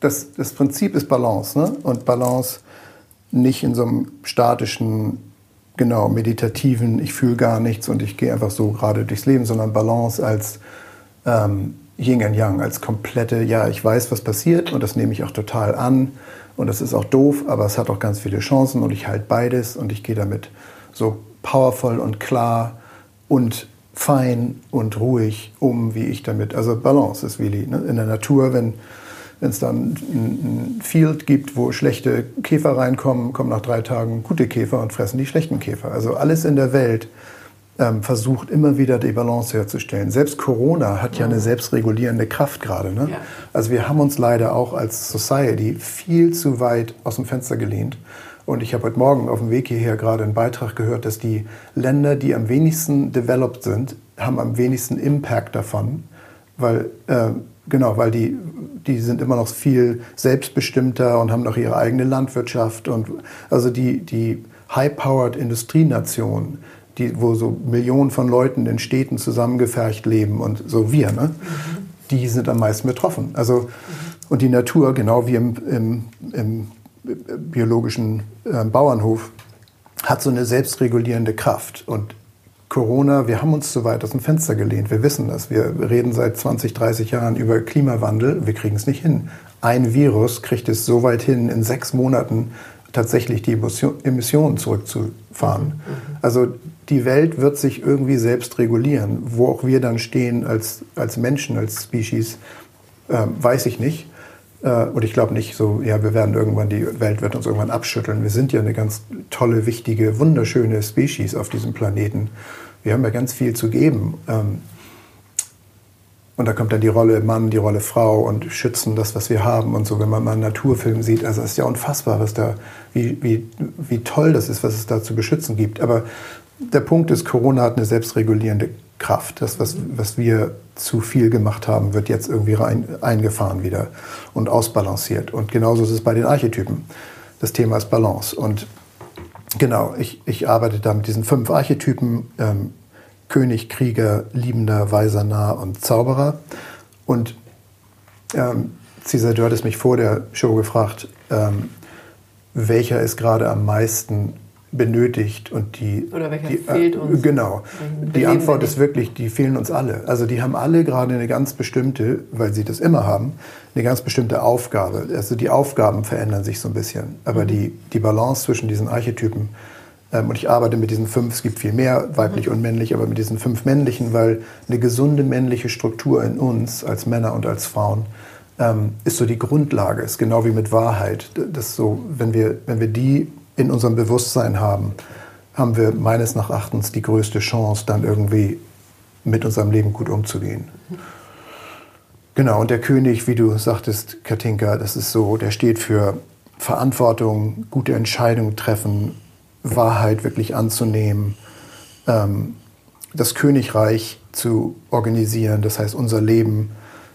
das, das Prinzip ist Balance. Ne? Und Balance nicht in so einem statischen, genau, meditativen, ich fühle gar nichts und ich gehe einfach so gerade durchs Leben, sondern Balance als ähm, Yin und Yang, als komplette, ja, ich weiß, was passiert und das nehme ich auch total an. Und das ist auch doof, aber es hat auch ganz viele Chancen und ich halte beides und ich gehe damit so powervoll und klar und fein und ruhig um, wie ich damit. Also Balance ist Willi. Ne? In der Natur, wenn wenn es dann ein, ein Field gibt, wo schlechte Käfer reinkommen, kommen nach drei Tagen gute Käfer und fressen die schlechten Käfer. Also alles in der Welt ähm, versucht immer wieder die Balance herzustellen. Selbst Corona hat ja eine selbstregulierende Kraft gerade. Ne? Ja. Also wir haben uns leider auch als Society viel zu weit aus dem Fenster gelehnt. Und ich habe heute Morgen auf dem Weg hierher gerade einen Beitrag gehört, dass die Länder, die am wenigsten developed sind, haben am wenigsten Impact davon, weil äh, genau, weil die die sind immer noch viel selbstbestimmter und haben noch ihre eigene Landwirtschaft und also die die high-powered Industrienation, die wo so Millionen von Leuten in Städten zusammengefercht leben und so wir, ne? Die sind am meisten betroffen. Also und die Natur, genau wie im, im, im biologischen äh, Bauernhof, hat so eine selbstregulierende Kraft und Corona, wir haben uns zu weit aus dem Fenster gelehnt. Wir wissen das. Wir reden seit 20, 30 Jahren über Klimawandel. Wir kriegen es nicht hin. Ein Virus kriegt es so weit hin, in sechs Monaten tatsächlich die Emissionen zurückzufahren. Mhm. Also die Welt wird sich irgendwie selbst regulieren. Wo auch wir dann stehen als, als Menschen, als Species, äh, weiß ich nicht. Äh, und ich glaube nicht so, ja, wir werden irgendwann, die Welt wird uns irgendwann abschütteln. Wir sind ja eine ganz tolle, wichtige, wunderschöne Species auf diesem Planeten. Wir haben ja ganz viel zu geben. Ähm, und da kommt dann die Rolle Mann, die Rolle Frau und schützen das, was wir haben und so. Wenn man mal einen Naturfilm sieht, also es ist ja unfassbar, was da, wie, wie, wie toll das ist, was es da zu beschützen gibt. Aber der Punkt ist, Corona hat eine selbstregulierende Kraft. Das, was, was wir zu viel gemacht haben, wird jetzt irgendwie rein, eingefahren wieder und ausbalanciert. Und genauso ist es bei den Archetypen. Das Thema ist Balance. Und genau, ich, ich arbeite da mit diesen fünf Archetypen. Ähm, König, Krieger, Liebender, Weiser, Nah und Zauberer. Und ähm, Cesar, du hattest mich vor der Show gefragt, ähm, welcher ist gerade am meisten benötigt und die oder welcher die, fehlt uns? genau. Die Antwort ist wirklich die fehlen uns alle. Also die haben alle gerade eine ganz bestimmte weil sie das immer haben eine ganz bestimmte Aufgabe. Also die Aufgaben verändern sich so ein bisschen. Aber mhm. die die Balance zwischen diesen Archetypen ähm, und ich arbeite mit diesen fünf es gibt viel mehr weiblich mhm. und männlich aber mit diesen fünf männlichen weil eine gesunde männliche Struktur in uns als Männer und als Frauen ähm, ist so die Grundlage. Ist genau wie mit Wahrheit. Das so wenn wir wenn wir die in unserem Bewusstsein haben, haben wir meines Erachtens die größte Chance, dann irgendwie mit unserem Leben gut umzugehen. Genau, und der König, wie du sagtest, Katinka, das ist so, der steht für Verantwortung, gute Entscheidungen treffen, Wahrheit wirklich anzunehmen, ähm, das Königreich zu organisieren, das heißt unser Leben,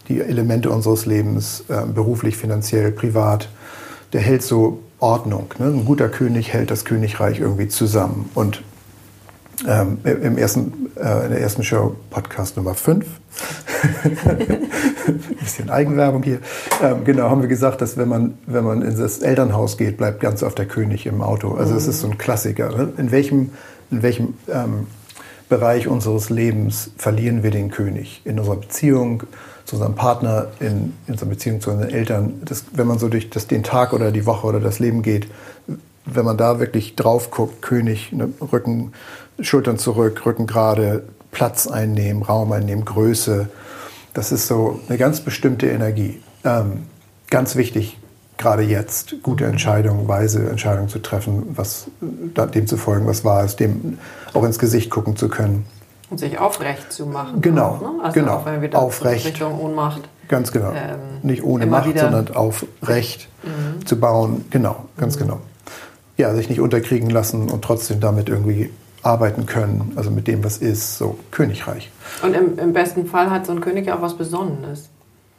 die Elemente unseres Lebens, äh, beruflich, finanziell, privat, der hält so Ordnung. Ne? Ein guter König hält das Königreich irgendwie zusammen. Und ähm, im ersten, äh, in der ersten Show, Podcast Nummer 5, ein bisschen Eigenwerbung hier, ähm, genau, haben wir gesagt, dass wenn man, wenn man in das Elternhaus geht, bleibt ganz oft der König im Auto. Also es ist so ein Klassiker. Ne? In welchem, in welchem ähm, Bereich unseres Lebens verlieren wir den König? In unserer Beziehung, zu unserem Partner, in, in unserer Beziehung zu unseren Eltern, das, wenn man so durch das, den Tag oder die Woche oder das Leben geht, wenn man da wirklich drauf guckt, König, ne, Rücken, Schultern zurück, Rücken gerade, Platz einnehmen, Raum einnehmen, Größe, das ist so eine ganz bestimmte Energie. Ähm, ganz wichtig, gerade jetzt, gute Entscheidungen, weise Entscheidungen zu treffen, was, dem zu folgen, was wahr ist, dem auch ins Gesicht gucken zu können. Und sich aufrecht zu machen. Genau. Auch, ne? also genau. Auch wenn wir aufrecht. Richtung Ohnmacht. Ganz genau. Ähm, Nicht ohne Macht, sondern aufrecht mhm. zu bauen. Genau, ganz mhm. genau. Ja, sich nicht unterkriegen lassen und trotzdem damit irgendwie arbeiten können, also mit dem, was ist, so Königreich. Und im, im besten Fall hat so ein König ja auch was Besonderes.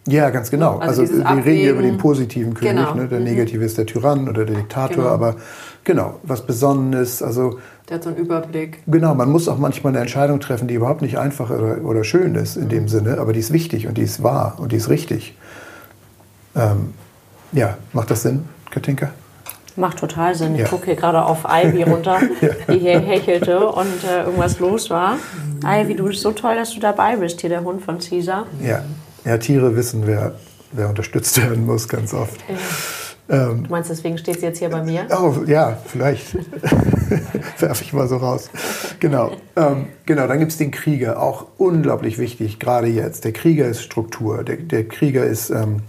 Ja, ganz genau. Also, also wir Abwägen, reden hier über den positiven König. Genau. Ne? Der mhm. negative ist der Tyrann oder der Diktator, genau. aber genau, was Besonderes. Also der hat so einen Überblick. Genau, man muss auch manchmal eine Entscheidung treffen, die überhaupt nicht einfach oder, oder schön ist in dem Sinne, aber die ist wichtig und die ist wahr und die ist richtig. Ähm, ja, macht das Sinn, Katinka? Macht total Sinn. Ich ja. gucke hier gerade auf Ivy runter, ja. die hier hechelte und äh, irgendwas los war. Ivy, du bist so toll, dass du dabei bist, hier der Hund von Caesar. Ja, ja Tiere wissen, wer, wer unterstützt werden muss, ganz oft. Ja. Ähm, du meinst, deswegen steht sie jetzt hier bei mir? Oh, ja, vielleicht werfe ich mal so raus. Genau, ähm, genau dann gibt es den Krieger, auch unglaublich wichtig, gerade jetzt. Der Krieger ist Struktur, der, der Krieger ist ähm,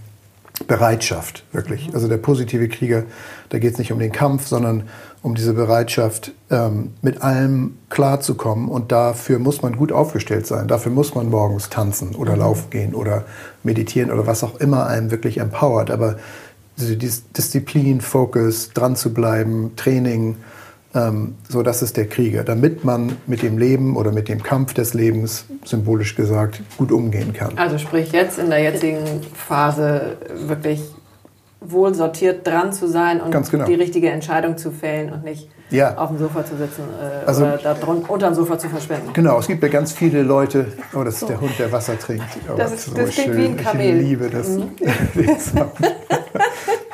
Bereitschaft, wirklich. Also der positive Krieger, da geht es nicht um den Kampf, sondern um diese Bereitschaft, ähm, mit allem klarzukommen. Und dafür muss man gut aufgestellt sein. Dafür muss man morgens tanzen oder mhm. laufen gehen oder meditieren oder was auch immer einem wirklich empowert. Aber diese Disziplin, Fokus, dran zu bleiben, Training, ähm, so das ist der Krieger, damit man mit dem Leben oder mit dem Kampf des Lebens, symbolisch gesagt, gut umgehen kann. Also sprich jetzt in der jetzigen Phase wirklich wohl sortiert dran zu sein und genau. die richtige Entscheidung zu fällen und nicht ja. auf dem Sofa zu sitzen äh, also, oder da drun, unter dem Sofa zu verschwenden. Genau, es gibt ja ganz viele Leute, oh, das ist so. der Hund, der Wasser trinkt. Oh, das, ist, so das klingt wie ein Kamel. Ich liebe das. Mhm.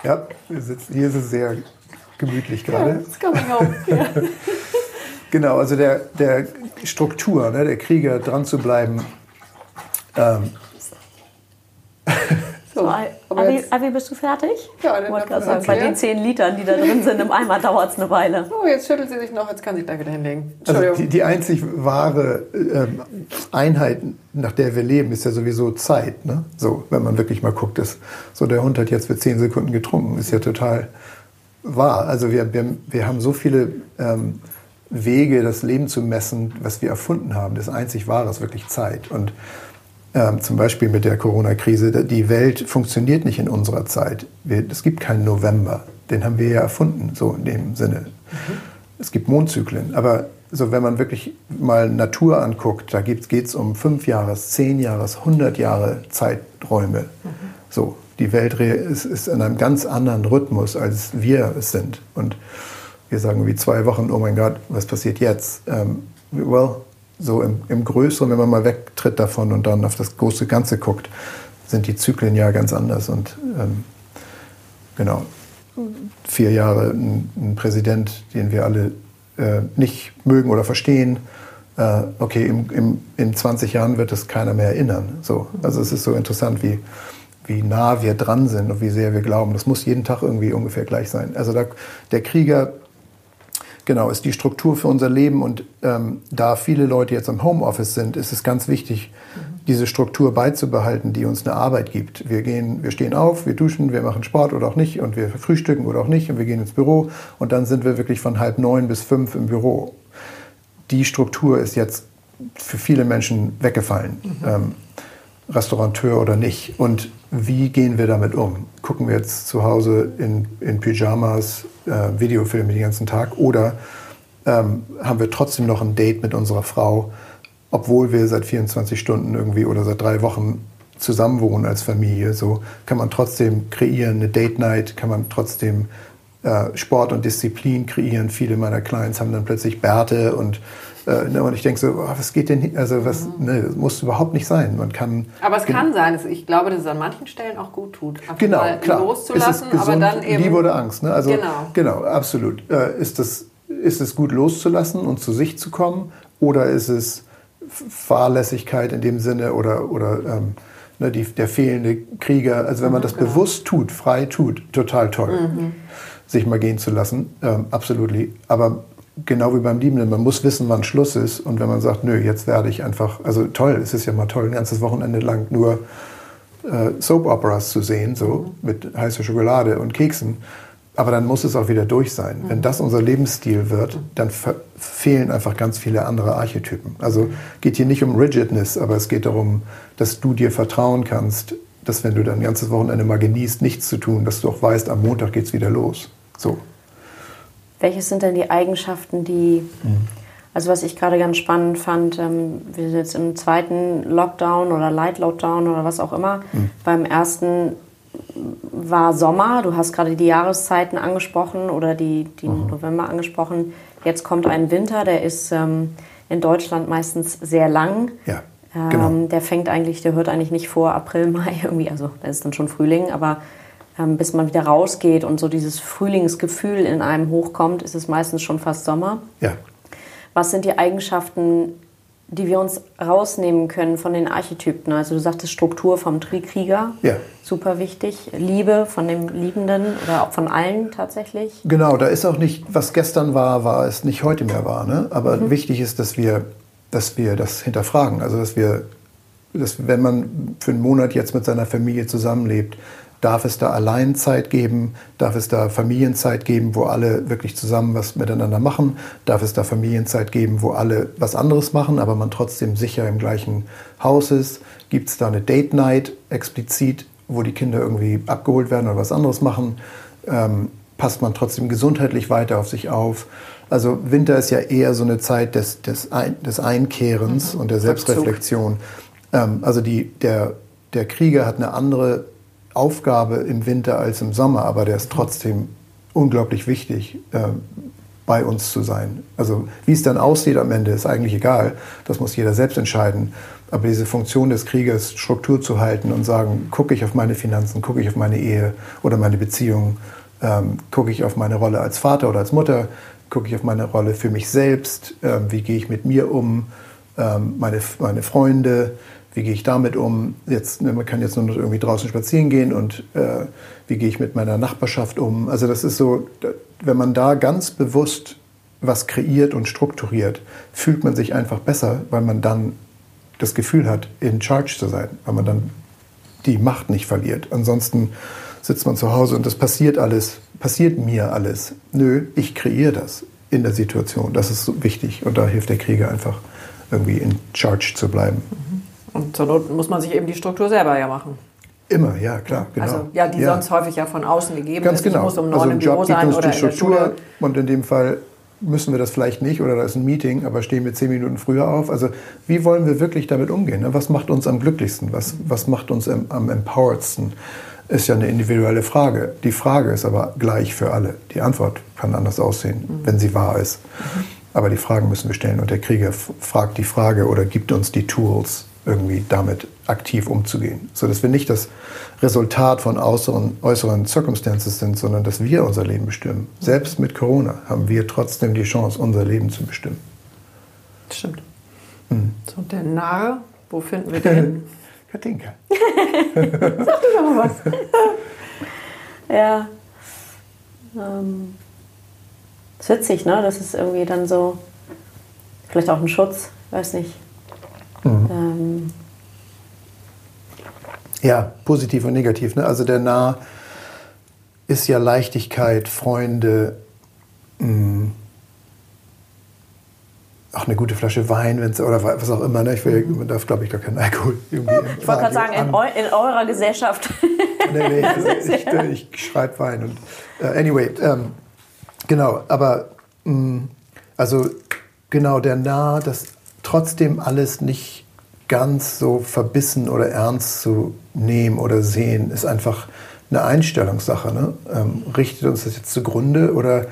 ja, wir sitzen, hier ist es sehr gemütlich gerade. Ja, das man auch. Ja. genau, also der, der Struktur, ne, der Krieger dran zu bleiben. Ähm, so, Avi, Avi, bist du fertig? Ja, dann wollte sagen, bei den 10 Litern, die da drin sind im Eimer, dauert es eine Weile. Oh, jetzt schüttelt sie sich noch, jetzt kann sie gleich wieder hinlegen. Also die, die, einzig wahre ähm, Einheit, nach der wir leben, ist ja sowieso Zeit. Ne? So, wenn man wirklich mal guckt, ist so der Hund hat jetzt für 10 Sekunden getrunken, ist ja total wahr. Also wir, wir, wir haben so viele ähm, Wege, das Leben zu messen, was wir erfunden haben. Das einzig wahre ist wirklich Zeit. Und ähm, zum Beispiel mit der Corona-Krise, die Welt funktioniert nicht in unserer Zeit. Wir, es gibt keinen November. Den haben wir ja erfunden, so in dem Sinne. Mhm. Es gibt Mondzyklen. Aber so, wenn man wirklich mal Natur anguckt, da geht es um fünf Jahres, zehn Jahres, hundert Jahre Zeiträume. Mhm. So, die Welt ist, ist in einem ganz anderen Rhythmus, als wir es sind. Und wir sagen wie zwei Wochen, oh mein Gott, was passiert jetzt? Ähm, well, so im, im Größeren, wenn man mal wegtritt davon und dann auf das große Ganze guckt, sind die Zyklen ja ganz anders. Und ähm, genau, vier Jahre ein, ein, Präsident, den wir alle äh, nicht mögen oder verstehen, äh, okay, im, im, in 20 Jahren wird es keiner mehr erinnern. So, also es ist so interessant, wie wie nah wir dran sind und wie sehr wir glauben. Das muss jeden Tag irgendwie ungefähr gleich sein. Also da, der Krieger, genau, ist die Struktur für unser Leben und ähm, da viele Leute jetzt im Homeoffice sind, ist es ganz wichtig, diese Struktur beizubehalten, die uns eine Arbeit gibt. Wir gehen, wir stehen auf, wir duschen, wir machen Sport oder auch nicht und wir frühstücken oder auch nicht und wir gehen ins Büro und dann sind wir wirklich von halb neun bis fünf im Büro. Die Struktur ist jetzt für viele Menschen weggefallen. Mhm. Ähm, Restaurateur oder nicht. Und wie gehen wir damit um? Gucken wir jetzt zu Hause in, in Pyjamas äh, Videofilme den ganzen Tag oder ähm, haben wir trotzdem noch ein Date mit unserer Frau, obwohl wir seit 24 Stunden irgendwie oder seit drei Wochen zusammenwohnen als Familie? So kann man trotzdem kreieren, eine Date Night, kann man trotzdem äh, Sport und Disziplin kreieren. Viele meiner Clients haben dann plötzlich Bärte und und ich denke so, oh, was geht denn hier? Also was, mhm. ne, das muss überhaupt nicht sein. Man kann. Aber es kann sein. Ich glaube, dass es an manchen Stellen auch gut tut, einfach genau, mal klar. loszulassen, gesund, aber dann eben. Liebe oder Angst. Ne? Also, genau. genau, absolut. Äh, ist, das, ist es gut loszulassen und zu sich zu kommen? Oder ist es Fahrlässigkeit in dem Sinne oder, oder ähm, ne, die, der fehlende Krieger? Also wenn man mhm, das genau. bewusst tut, frei tut, total toll. Mhm. Sich mal gehen zu lassen, ähm, absolut. Aber genau wie beim Liebenden, man muss wissen, wann Schluss ist. Und wenn man sagt, nö, jetzt werde ich einfach, also toll, es ist ja mal toll, ein ganzes Wochenende lang nur äh, Soap-Operas zu sehen, so mhm. mit heißer Schokolade und Keksen. Aber dann muss es auch wieder durch sein. Mhm. Wenn das unser Lebensstil wird, dann fehlen einfach ganz viele andere Archetypen. Also geht hier nicht um Rigidness, aber es geht darum, dass du dir vertrauen kannst, dass wenn du dein ganzes Wochenende mal genießt, nichts zu tun, dass du auch weißt, am Montag geht es wieder los. So. Welches sind denn die Eigenschaften, die, mhm. also was ich gerade ganz spannend fand, ähm, wir sind jetzt im zweiten Lockdown oder Light Lockdown oder was auch immer. Mhm. Beim ersten war Sommer, du hast gerade die Jahreszeiten angesprochen oder die, die mhm. November angesprochen. Jetzt kommt ein Winter, der ist ähm, in Deutschland meistens sehr lang. Ja. Genau. Ähm, der fängt eigentlich, der hört eigentlich nicht vor April, Mai irgendwie, also da ist dann schon Frühling, aber ähm, bis man wieder rausgeht und so dieses Frühlingsgefühl in einem hochkommt, ist es meistens schon fast Sommer. Ja. Was sind die Eigenschaften, die wir uns rausnehmen können von den Archetypen? Also du sagtest Struktur vom Krieger, ja. super wichtig. Liebe von dem Liebenden oder auch von allen tatsächlich. Genau, da ist auch nicht, was gestern war, war es nicht heute mehr war. Ne? Aber mhm. wichtig ist, dass wir, dass wir das hinterfragen. Also dass wir, dass wenn man für einen Monat jetzt mit seiner Familie zusammenlebt, Darf es da Alleinzeit geben? Darf es da Familienzeit geben, wo alle wirklich zusammen was miteinander machen? Darf es da Familienzeit geben, wo alle was anderes machen, aber man trotzdem sicher im gleichen Haus ist? Gibt es da eine Date Night explizit, wo die Kinder irgendwie abgeholt werden oder was anderes machen? Ähm, passt man trotzdem gesundheitlich weiter auf sich auf? Also Winter ist ja eher so eine Zeit des, des, Ein, des Einkehrens mhm. und der Selbstreflexion. Ähm, also die, der, der Krieger hat eine andere Aufgabe im Winter als im Sommer, aber der ist trotzdem unglaublich wichtig, äh, bei uns zu sein. Also wie es dann aussieht am Ende, ist eigentlich egal. Das muss jeder selbst entscheiden. Aber diese Funktion des Kriegers, Struktur zu halten und sagen, gucke ich auf meine Finanzen, gucke ich auf meine Ehe oder meine Beziehung, ähm, gucke ich auf meine Rolle als Vater oder als Mutter, gucke ich auf meine Rolle für mich selbst, ähm, wie gehe ich mit mir um, ähm, meine, meine Freunde, wie gehe ich damit um? Jetzt, ne, man kann jetzt nur noch irgendwie draußen spazieren gehen und äh, wie gehe ich mit meiner Nachbarschaft um? Also das ist so, wenn man da ganz bewusst was kreiert und strukturiert, fühlt man sich einfach besser, weil man dann das Gefühl hat, in Charge zu sein, weil man dann die Macht nicht verliert. Ansonsten sitzt man zu Hause und das passiert alles, passiert mir alles. Nö, ich kreiere das in der Situation. Das ist so wichtig und da hilft der Krieger einfach irgendwie in Charge zu bleiben. Und zur Not muss man sich eben die Struktur selber ja machen. Immer, ja, klar, genau. Also, ja, die ja. sonst häufig ja von außen gegeben Ganz ist. genau. Ich muss um neun also im ein Büro Job gibt sein uns oder die Struktur und in dem Fall müssen wir das vielleicht nicht oder da ist ein Meeting, aber stehen wir zehn Minuten früher auf. Also wie wollen wir wirklich damit umgehen? ne? Was macht uns am glücklichsten? Was, was macht uns am, am empoweredsten? Ist ja eine individuelle Frage. Die Frage ist aber gleich für alle. Die Antwort kann anders aussehen, wenn sie wahr ist. Aber die Fragen müssen wir stellen und der Krieger fragt die Frage oder gibt uns die Tools, irgendwie damit aktiv umzugehen. Sodass wir nicht das Resultat von äußeren, äußeren Circumstances sind, sondern dass wir unser Leben bestimmen. Selbst mit Corona haben wir trotzdem die Chance, unser Leben zu bestimmen. Stimmt. Hm. So, der Narr, wo finden wir den? Katinka. Ja. Ähm, ist witzig, ne? Das ist irgendwie dann so, vielleicht auch ein Schutz, weiß nicht. Ähm, Ja, positiv und negativ. Ne? Also der Nah ist ja Leichtigkeit, Freunde, mh, auch eine gute Flasche Wein, wenn's, oder was auch immer. Ne? Ich will, man darf, glaube ich, gar keinen Alkohol irgendwie ich wollte gerade sagen, in, eu in eurer Gesellschaft. nee, nee, also ich, äh, ich schreibe Wein. Und, äh, anyway, ähm, genau, aber mh, also genau der Nah, das trotzdem alles nicht ganz so verbissen oder ernst zu nehmen oder sehen, ist einfach eine Einstellungssache. Ne? Ähm, richtet uns das jetzt zugrunde oder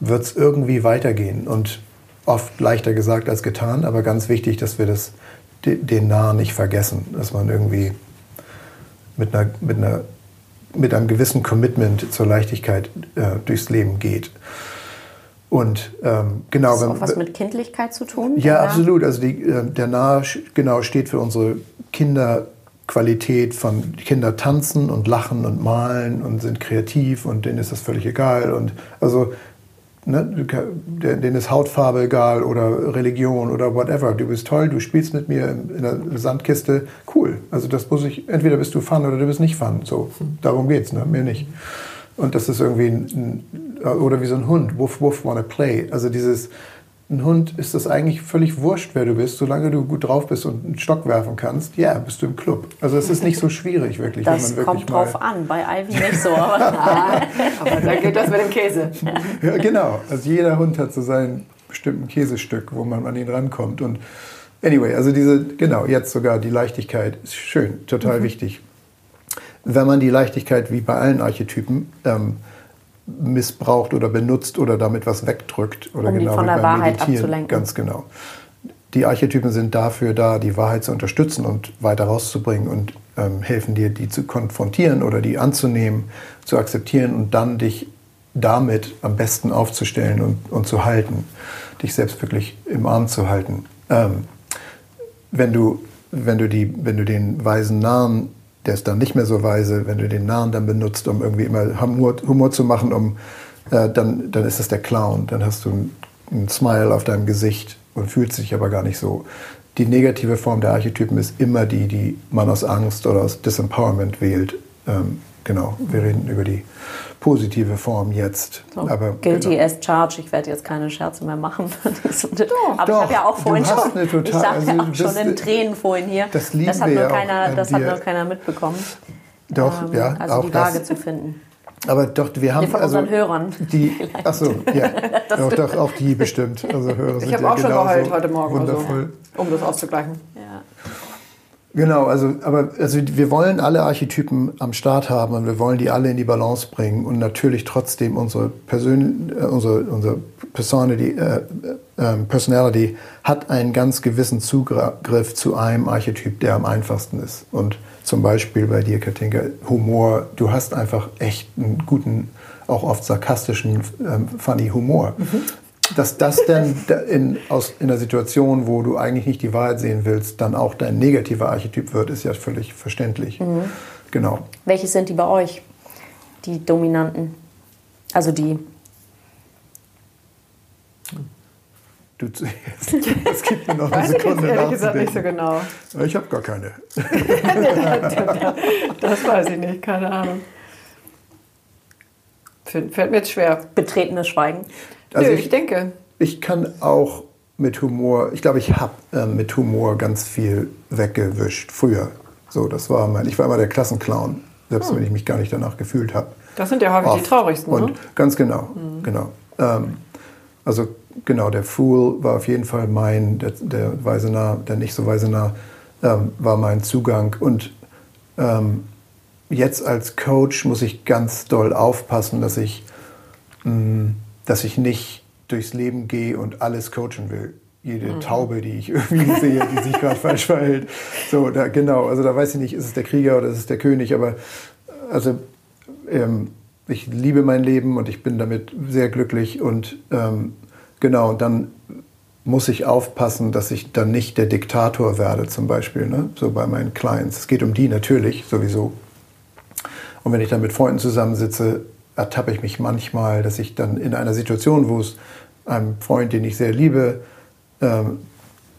wird es irgendwie weitergehen? Und oft leichter gesagt als getan, aber ganz wichtig, dass wir das, de- den Nah nicht vergessen, dass man irgendwie mit, einer, mit, einer, mit einem gewissen Commitment zur Leichtigkeit äh, durchs Leben geht. Und ähm, genau, Hat das wenn- auch was mit Kindlichkeit zu tun? ja, absolut. Also die, äh, der Nahe genau steht für unsere Kinderqualität von Kinder tanzen und lachen und malen und sind kreativ und denen ist das völlig egal. Und also ne, denen ist Hautfarbe egal oder Religion oder whatever. Du bist toll, du spielst mit mir in der Sandkiste, cool. Also das muss ich, entweder bist du Fun oder du bist nicht Fun. So, darum geht's, ne? Mehr nicht. Und das ist irgendwie ein, oder wie so ein Hund, wuff, wuff, wanna play. Also dieses, ein Hund ist das eigentlich völlig wurscht, wer du bist, solange du gut drauf bist und einen Stock werfen kannst, ja, bist du im Club. Also es ist nicht so schwierig, wirklich, Das wenn man wirklich kommt drauf an, bei Ivy nicht so. Aber Aber da geht das mit dem Käse. Ja, genau. Also jeder Hund hat so sein bestimmten Käsestück, wo man an ihn rankommt. Und anyway, also diese, genau, jetzt sogar die Leichtigkeit ist schön, total wichtig. Wenn man die Leichtigkeit wie bei allen Archetypen ähm, missbraucht oder benutzt oder damit was wegdrückt oder Um die genau von der Wahrheit Meditieren, abzulenken. ganz genau. Die Archetypen sind dafür da, die Wahrheit zu unterstützen und weiter rauszubringen und ähm, helfen dir, die zu konfrontieren oder die anzunehmen, zu akzeptieren und dann dich damit am besten aufzustellen und, und zu halten, dich selbst wirklich im Arm zu halten. Ähm, wenn du, wenn du, die, wenn du den weisen Narren, der ist dann nicht mehr so weise, wenn du den Narren dann benutzt, um irgendwie immer Humor, Humor zu machen, um, äh, dann, dann ist das der Clown. Dann hast du ein, ein Smile auf deinem Gesicht und fühlst dich aber gar nicht so. Die negative Form der Archetypen ist immer die, die man aus Angst oder aus Disempowerment wählt. Ähm, genau, wir reden über die positive Form jetzt. So, aber guilty genau. as charged. Ich werde jetzt keine Scherze mehr machen. Aber doch, ich habe ja auch vorhin schon, eine total- ich sagte also auch du schon in Tränen vorhin hier. Das lieben hat nur ja auch keiner, das hat dir. nur keiner mitbekommen. Doch, Ähm, ja, also auch die Waage das. zu finden. Aber doch, wir haben Nee, von also unseren Hörern. Die, ach so, ja. Doch, doch, auch die bestimmt. Also Hörer Ich habe ja auch schon genauso geheult heute Morgen, Wundervoll. also, um das auszugleichen. Ja. Genau, also, aber also wir wollen alle Archetypen am Start haben und wir wollen die alle in die Balance bringen und natürlich trotzdem unsere, Persön äh, unsere, unsere Personality, äh, äh, Personality hat einen ganz gewissen Zugriff zu einem Archetyp, der am einfachsten ist. Und zum Beispiel bei dir, Katinka, Humor, du hast einfach echt einen guten, auch oft sarkastischen, ähm, funny Humor. Dass das dann in, aus, in einer Situation, wo du eigentlich nicht die Wahrheit sehen willst, dann auch dein negativer Archetyp wird, ist ja völlig verständlich. Mhm. Genau. Welche sind die bei euch? Die dominanten? Also die. Du. Es gibt mir noch eine Sekunde ich ehrlich gesagt nicht so genau. Ich habe gar keine. das weiß ich nicht, keine Ahnung. Fällt mir jetzt schwer. Betretenes Schweigen. Also Nö, ich, ich, denke. Ich kann auch mit Humor, ich glaube, ich habe äh, mit Humor ganz viel weggewischt. Früher. So, das war mein, ich war immer der Klassenclown, selbst hm. wenn ich mich gar nicht danach gefühlt habe. Das sind ja häufig Oft. die traurigsten, Und ne? Ganz genau, hm. genau. Ähm, also genau, der Fool war auf jeden Fall mein, der, der weise nah, der nicht so weise nah, ähm, war mein Zugang. Und ähm, jetzt als Coach muss ich ganz doll aufpassen, dass ich, mh, mm, dass ich nicht durchs Leben gehe und alles coachen will. Jede mhm. Taube, die ich irgendwie sehe, die sich gerade falsch verhält. So, da, genau, also da weiß ich nicht, ist es der Krieger oder ist es der König, aber also ähm, ich liebe mein Leben und ich bin damit sehr glücklich und ähm, genau, und dann muss ich aufpassen, dass ich dann nicht der Diktator werde, zum Beispiel, ne? so bei meinen Clients. Es geht um die natürlich, sowieso. Und wenn ich dann mit Freunden zusammensitze, ertappe ich mich manchmal, dass ich dann in einer Situation, wo es einem Freund, den ich sehr liebe, ähm,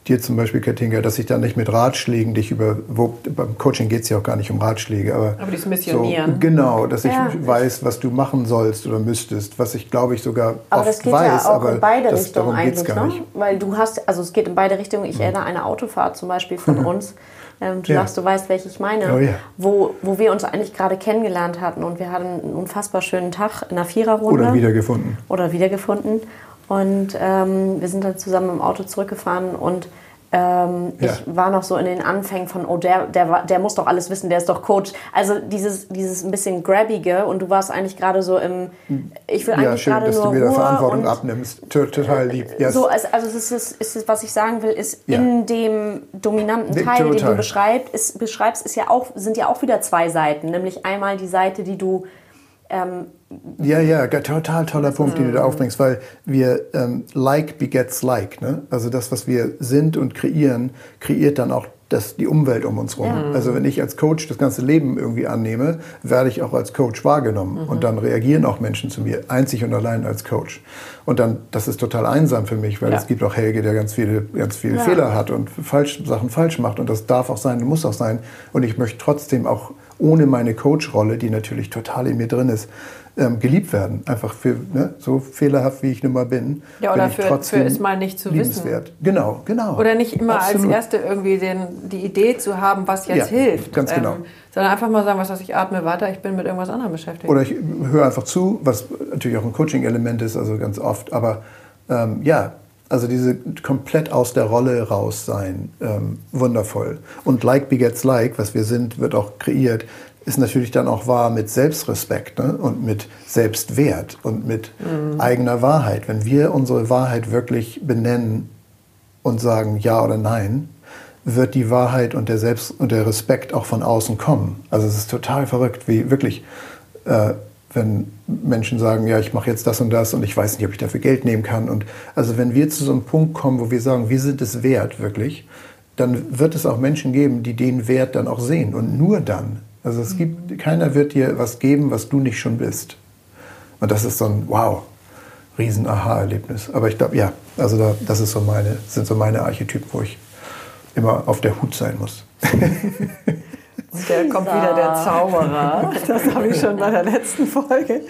dir zum Beispiel, Katinka, dass ich dann nicht mit Ratschlägen dich über, wo, beim Coaching geht es ja auch gar nicht um Ratschläge, aber, aber dieses Missionieren. So, genau, dass ich weiß, was du machen sollst oder müsstest, was ich glaube ich sogar aber oft das geht weiß, ja auch in beide das, Richtungen eigentlich, gar ne? weil du hast, also es geht in beide Richtungen. Ich hm. erinnere eine Autofahrt zum Beispiel von uns. Ähm, du ja. sagst, du weißt, welche ich meine, oh, ja. wo, wo wir uns eigentlich gerade kennengelernt hatten und wir hatten einen unfassbar schönen Tag in einer Viererrunde. Oder wiedergefunden. Oder wiedergefunden. Und ähm, wir sind dann zusammen im Auto zurückgefahren und ähm, ja. Ich war noch so in den Anfängen von, oh, der, der, der muss doch alles wissen, der ist doch Coach. Also dieses, dieses ein bisschen grabbige und du warst eigentlich gerade so im, ich will eigentlich ja, schön, gerade dass nur du wieder Ruhe Verantwortung abnimmst. Total lieb. Yes. So, also, also es ist, ist, was ich sagen will, ist ja. in dem dominanten Teil, Total. den du beschreibst, ist, beschreibst, ist ja auch, sind ja auch wieder zwei Seiten. Nämlich einmal die Seite, die du ähm, ja, ja, total toller Punkt, den du da aufbringst, weil wir ähm, like begets like. Ne? Also das, was wir sind und kreieren, kreiert dann auch das, die Umwelt um uns herum. Ja. Also wenn ich als Coach das ganze Leben irgendwie annehme, werde ich auch als Coach wahrgenommen. Mhm. Und dann reagieren auch Menschen zu mir, einzig und allein als Coach. Und dann, das ist total einsam für mich, weil ja. es gibt auch Helge, der ganz viele, ganz viele ja. Fehler hat und falsch, Sachen falsch macht. Und das darf auch sein und muss auch sein. Und ich möchte trotzdem auch ohne meine Coach-Rolle, die natürlich total in mir drin ist, ähm, geliebt werden. Einfach für ne, so fehlerhaft, wie ich nun mal bin. Ja, oder für, für es mal nicht zu wissen. Genau, genau. Oder nicht immer Absolut. als Erste irgendwie den, die Idee zu haben, was jetzt ja, hilft. Ganz genau. Ähm, sondern einfach mal sagen, was weiß ich, atme weiter, ich bin mit irgendwas anderem beschäftigt. Oder ich höre einfach zu, was natürlich auch ein Coaching-Element ist, also ganz oft. Aber ähm, ja, also diese komplett aus der Rolle raus sein, ähm, wundervoll. Und Like begets Like, was wir sind, wird auch kreiert ist natürlich dann auch wahr mit Selbstrespekt ne? und mit Selbstwert und mit mhm. eigener Wahrheit. Wenn wir unsere Wahrheit wirklich benennen und sagen Ja oder Nein, wird die Wahrheit und der Selbst und der Respekt auch von außen kommen. Also es ist total verrückt, wie wirklich, äh, wenn Menschen sagen, ja, ich mache jetzt das und das und ich weiß nicht, ob ich dafür Geld nehmen kann. Und also wenn wir zu so einem Punkt kommen, wo wir sagen, wir sind es wert, wirklich, dann wird es auch Menschen geben, die den Wert dann auch sehen. Und nur dann also es gibt, keiner wird dir was geben, was du nicht schon bist. Und das ist so ein Wow, riesen Aha-Erlebnis. Aber ich glaube, ja, also da, das ist so meine, sind so meine Archetypen, wo ich immer auf der Hut sein muss. Und der kommt wieder der Zauberer. Das habe ich schon bei der letzten Folge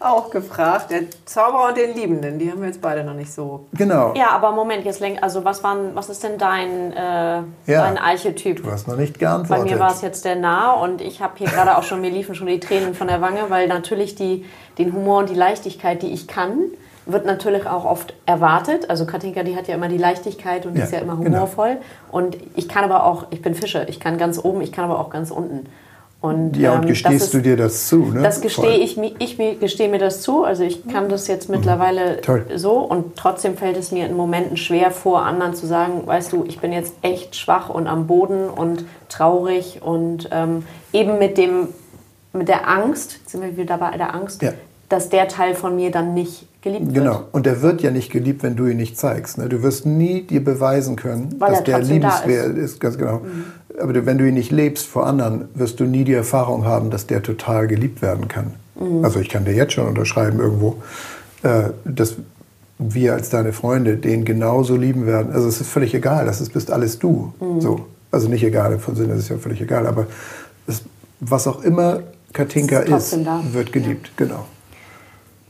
auch gefragt. Der Zauberer und den Liebenden, die haben wir jetzt beide noch nicht so. Genau. Ja, aber Moment, jetzt lenk, also was, waren, was ist denn dein, äh, ja, dein Archetyp? Du hast noch nicht geantwortet. Bei mir war es jetzt der Nah und ich habe hier gerade auch schon, mir liefen schon die Tränen von der Wange, weil natürlich die, den Humor und die Leichtigkeit, die ich kann, wird natürlich auch oft erwartet. Also Katinka, die hat ja immer die Leichtigkeit und ja, ist ja immer genau. humorvoll. Genau. Und ich kann aber auch, ich bin Fische, ich kann ganz oben, ich kann aber auch ganz unten. Und, ja, und ähm, gestehst ist, du dir das zu? Ne? Das gestehe ich, ich, ich gestehe mir das zu. Also ich kann das jetzt mittlerweile mhm. so und trotzdem fällt es mir in Momenten schwer vor, anderen zu sagen, weißt du, ich bin jetzt echt schwach und am Boden und traurig und ähm, eben mit dem mit der Angst, sind wir wieder bei der Angst, ja dass der Teil von mir dann nicht geliebt wird. Genau. Und der wird ja nicht geliebt, wenn du ihn nicht zeigst. Ne? Du wirst nie dir beweisen können, Weil dass er der trotzdem da liebenswert ist. Ganz genau. Aber du, wenn du ihn nicht lebst vor anderen, wirst du nie die Erfahrung haben, dass der total geliebt werden kann. Also ich kann dir jetzt schon unterschreiben irgendwo, äh, dass wir als deine Freunde den genauso lieben werden. Also es ist völlig egal, das ist, bist alles du. So. Also nicht egal, im Sinne ist ja völlig egal, aber es, was auch immer Katinka Es ist ist, wird geliebt. Genau.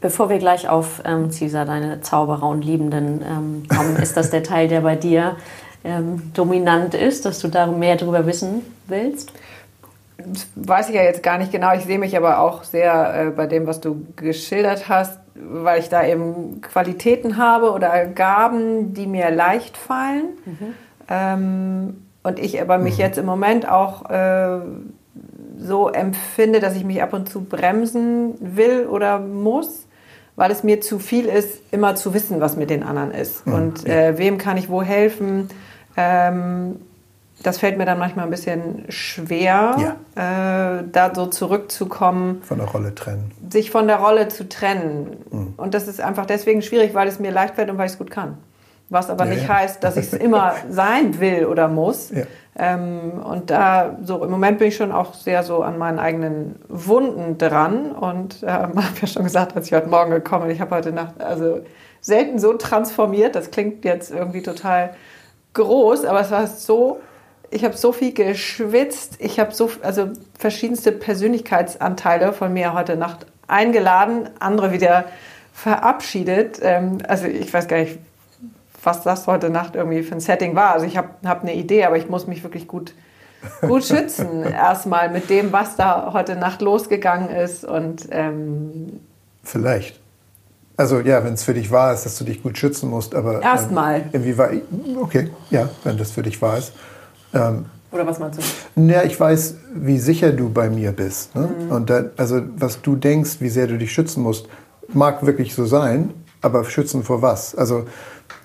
Bevor wir gleich auf ähm, Caesar, deine Zauberer und Liebenden, ähm, kommen, ist das der Teil, der bei dir ähm, dominant ist, dass du da mehr darüber wissen willst? weiß ich ja jetzt gar nicht genau. Ich sehe mich aber auch sehr äh, bei dem, was du geschildert hast, weil ich da eben Qualitäten habe oder Gaben, die mir leicht fallen. Ähm, und ich aber mich jetzt im Moment auch äh, so empfinde, dass ich mich ab und zu bremsen will oder muss, weil es mir zu viel ist, immer zu wissen, was mit den anderen ist. Und äh, wem kann ich wo helfen? Ähm, das fällt mir dann manchmal ein bisschen schwer, äh, da so zurückzukommen, Von der Rolle trennen. sich von der Rolle zu trennen. Und das ist einfach deswegen schwierig, weil es mir leicht fällt und weil ich es gut kann. Was aber Ja, nicht ja. heißt, dass ich es immer sein will oder muss. Ähm, und da, so im Moment bin ich schon auch sehr so an meinen eigenen Wunden dran. Und ähm, habe ja schon gesagt, als ich heute Morgen gekommen bin, ich habe heute Nacht also selten so transformiert. Das klingt jetzt irgendwie total groß, aber es war so, ich habe so viel geschwitzt. Ich habe so, also verschiedenste Persönlichkeitsanteile von mir heute Nacht eingeladen, andere wieder verabschiedet. Ähm, also ich weiß gar nicht, was das heute Nacht irgendwie für ein Setting war. Also ich habe hab eine Idee, aber ich muss mich wirklich gut, gut schützen. Erstmal mit dem, was da heute Nacht losgegangen ist. Und ähm, Vielleicht. Also ja, wenn es für dich wahr ist, dass du dich gut schützen musst, aber Erstmal. Ähm, inwieweit? Okay, ja, wenn das für dich wahr ist. Ähm, oder was meinst du? ja, ich weiß, wie sicher du bei mir bist. Ne? Mhm. Und da, also was du denkst, wie sehr du dich schützen musst, mag wirklich so sein, aber schützen vor was? Also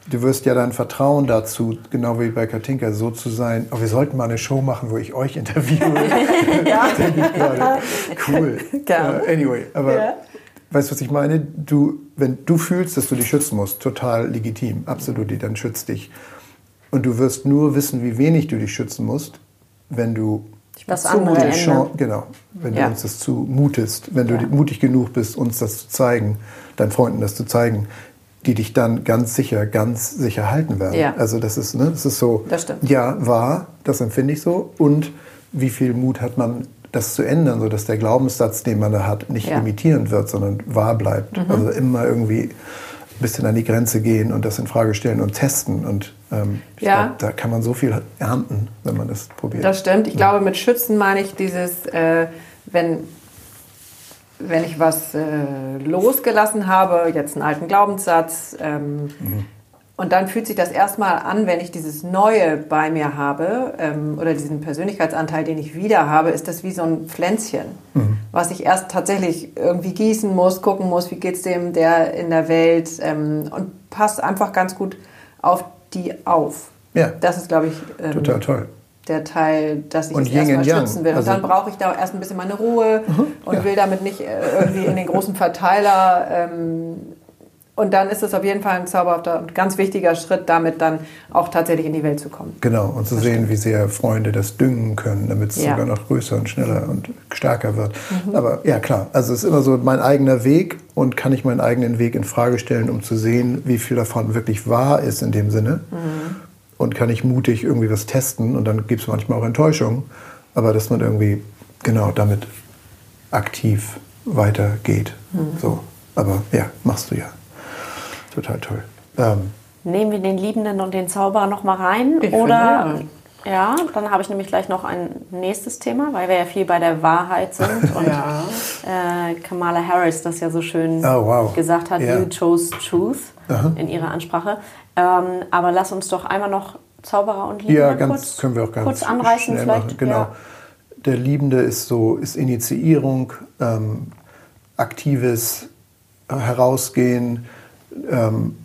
du wirst ja dein Vertrauen dazu, genau wie bei Katinka, so zu sein. Oh, wir sollten mal eine Show machen, wo ich euch interviewe. Ja. Cool. Äh, anyway, aber Ja. weißt du, was ich meine? Du, wenn du fühlst, dass du dich schützen musst, total legitim, absolut, dann schützt dich. Und du wirst nur wissen, wie wenig du dich schützen musst, wenn du Das andere Ende. genau, wenn Ja. du uns das zumutest, wenn du Ja. mutig genug bist, uns das zu zeigen, deinen Freunden das zu zeigen, die dich dann ganz sicher, ganz sicher halten werden. Ja. Also das ist, ne, das ist so, Das stimmt. ja, wahr, das empfinde ich so. Und wie viel Mut hat man, das zu ändern, sodass der Glaubenssatz, den man da hat, nicht Ja. Mhm. limitierend wird, sondern wahr bleibt. Also immer irgendwie ein bisschen an die Grenze gehen und das in Frage stellen und testen. Und ähm, ich Ja. glaub, da kann man so viel ernten, wenn man das probiert. Das stimmt. Ich glaube, mit Schützen meine ich dieses, äh, wenn, wenn ich was äh, losgelassen habe, jetzt einen alten Glaubenssatz, ähm, und dann fühlt sich das erstmal an, wenn ich dieses Neue bei mir habe ähm, oder diesen Persönlichkeitsanteil, den ich wieder habe, ist das wie so ein Pflänzchen, was ich erst tatsächlich irgendwie gießen muss, gucken muss, wie geht es dem der in der Welt ähm, und passt einfach ganz gut auf die auf. Ja. Das ist, glaube ich, ähm, Total toll. Der Teil, dass ich Und es erstmal schützen will. Also- Mhm. und dann brauche ich da erst ein bisschen meine Ruhe und will damit nicht äh, irgendwie in den großen Verteiler. Ähm, und dann ist es auf jeden Fall ein zauberhafter und ganz wichtiger Schritt, damit dann auch tatsächlich in die Welt zu kommen. Genau, und zu sehen, wie sehr Freunde das düngen können, damit es Ja. sogar noch größer und schneller und stärker wird. Aber ja, klar, also es ist immer so mein eigener Weg und kann ich meinen eigenen Weg in Frage stellen, um zu sehen, wie viel davon wirklich wahr ist in dem Sinne. Und kann ich mutig irgendwie was testen und dann gibt es manchmal auch Enttäuschung, aber dass man irgendwie genau damit aktiv weitergeht. So. Aber ja, machst du ja. Total toll. Ähm, Nehmen wir den Liebenden und den Zauberer noch mal rein? Ich oder finde, ja, dann habe ich nämlich gleich noch ein nächstes Thema, weil wir ja viel bei der Wahrheit sind und Ja. äh, Kamala Harris das ja so schön Oh, wow. gesagt hat, Ja. you chose truth in ihrer Ansprache. Ähm, aber lass uns doch einmal noch Zauberer und Liebende Ja, ganz, kurz, können wir auch ganz kurz anreißen vielleicht. machen. Genau. Ja. Der Liebende ist so, ist Initiierung, ähm, aktives Herausgehen, ähm,